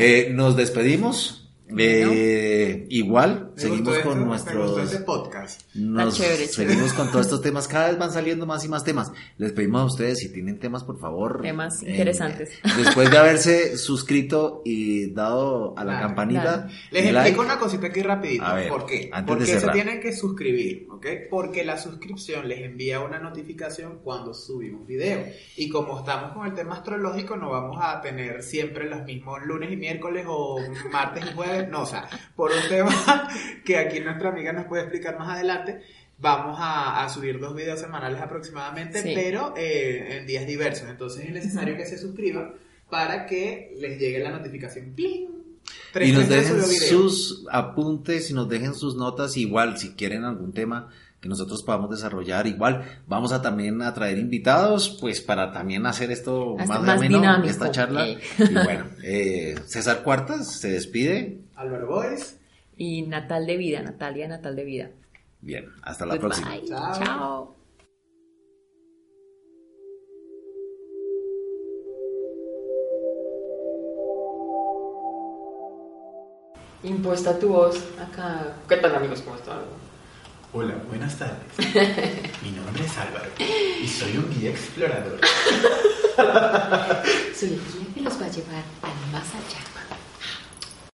eh, nos despedimos. Eh, igual,
Me
seguimos
gustó
con nuestros...
gustó este podcast.
Nos
chévere,
seguimos con todos estos temas, cada vez van saliendo más y más temas. Les pedimos a ustedes si tienen temas, por favor.
Temas
eh,
interesantes.
después de haberse suscrito y dado a la
Claro,
campanita.
claro.
Les
like,
explico una cosita aquí rapidito.
A ver,
¿Por qué?
antes
Porque
de
se tienen que suscribir, ¿ok? Porque la suscripción les envía una notificación cuando subimos video. Y como estamos con el tema astrológico, no vamos a tener siempre los mismos lunes y miércoles o martes y jueves. No, o sea, por un tema que aquí nuestra amiga nos puede explicar más adelante. Vamos a, a subir dos videos semanales aproximadamente,
Sí.
pero eh, en días diversos. Entonces es necesario que se suscriban para que les llegue la notificación. ¡Pling! Tres
Y nos dejen sus apuntes y nos dejen sus notas igual si quieren algún tema que nosotros podamos desarrollar igual vamos a también a traer invitados pues para también hacer esto
Hasta
más,
más dinámico.
esta charla
Eh.
y bueno eh, César Cuartas se despide
Álvaro Boys.
Y Natal de Vida, Natalia Natal de Vida.
bien hasta la
Goodbye.
próxima
Chao.
Chao. Impuesta tu voz acá. ¿Qué tal amigos? ¿Cómo están?
Hola, buenas tardes. Mi nombre es Álvaro y soy un guía explorador.
Soy el guía que los va a llevar al más allá.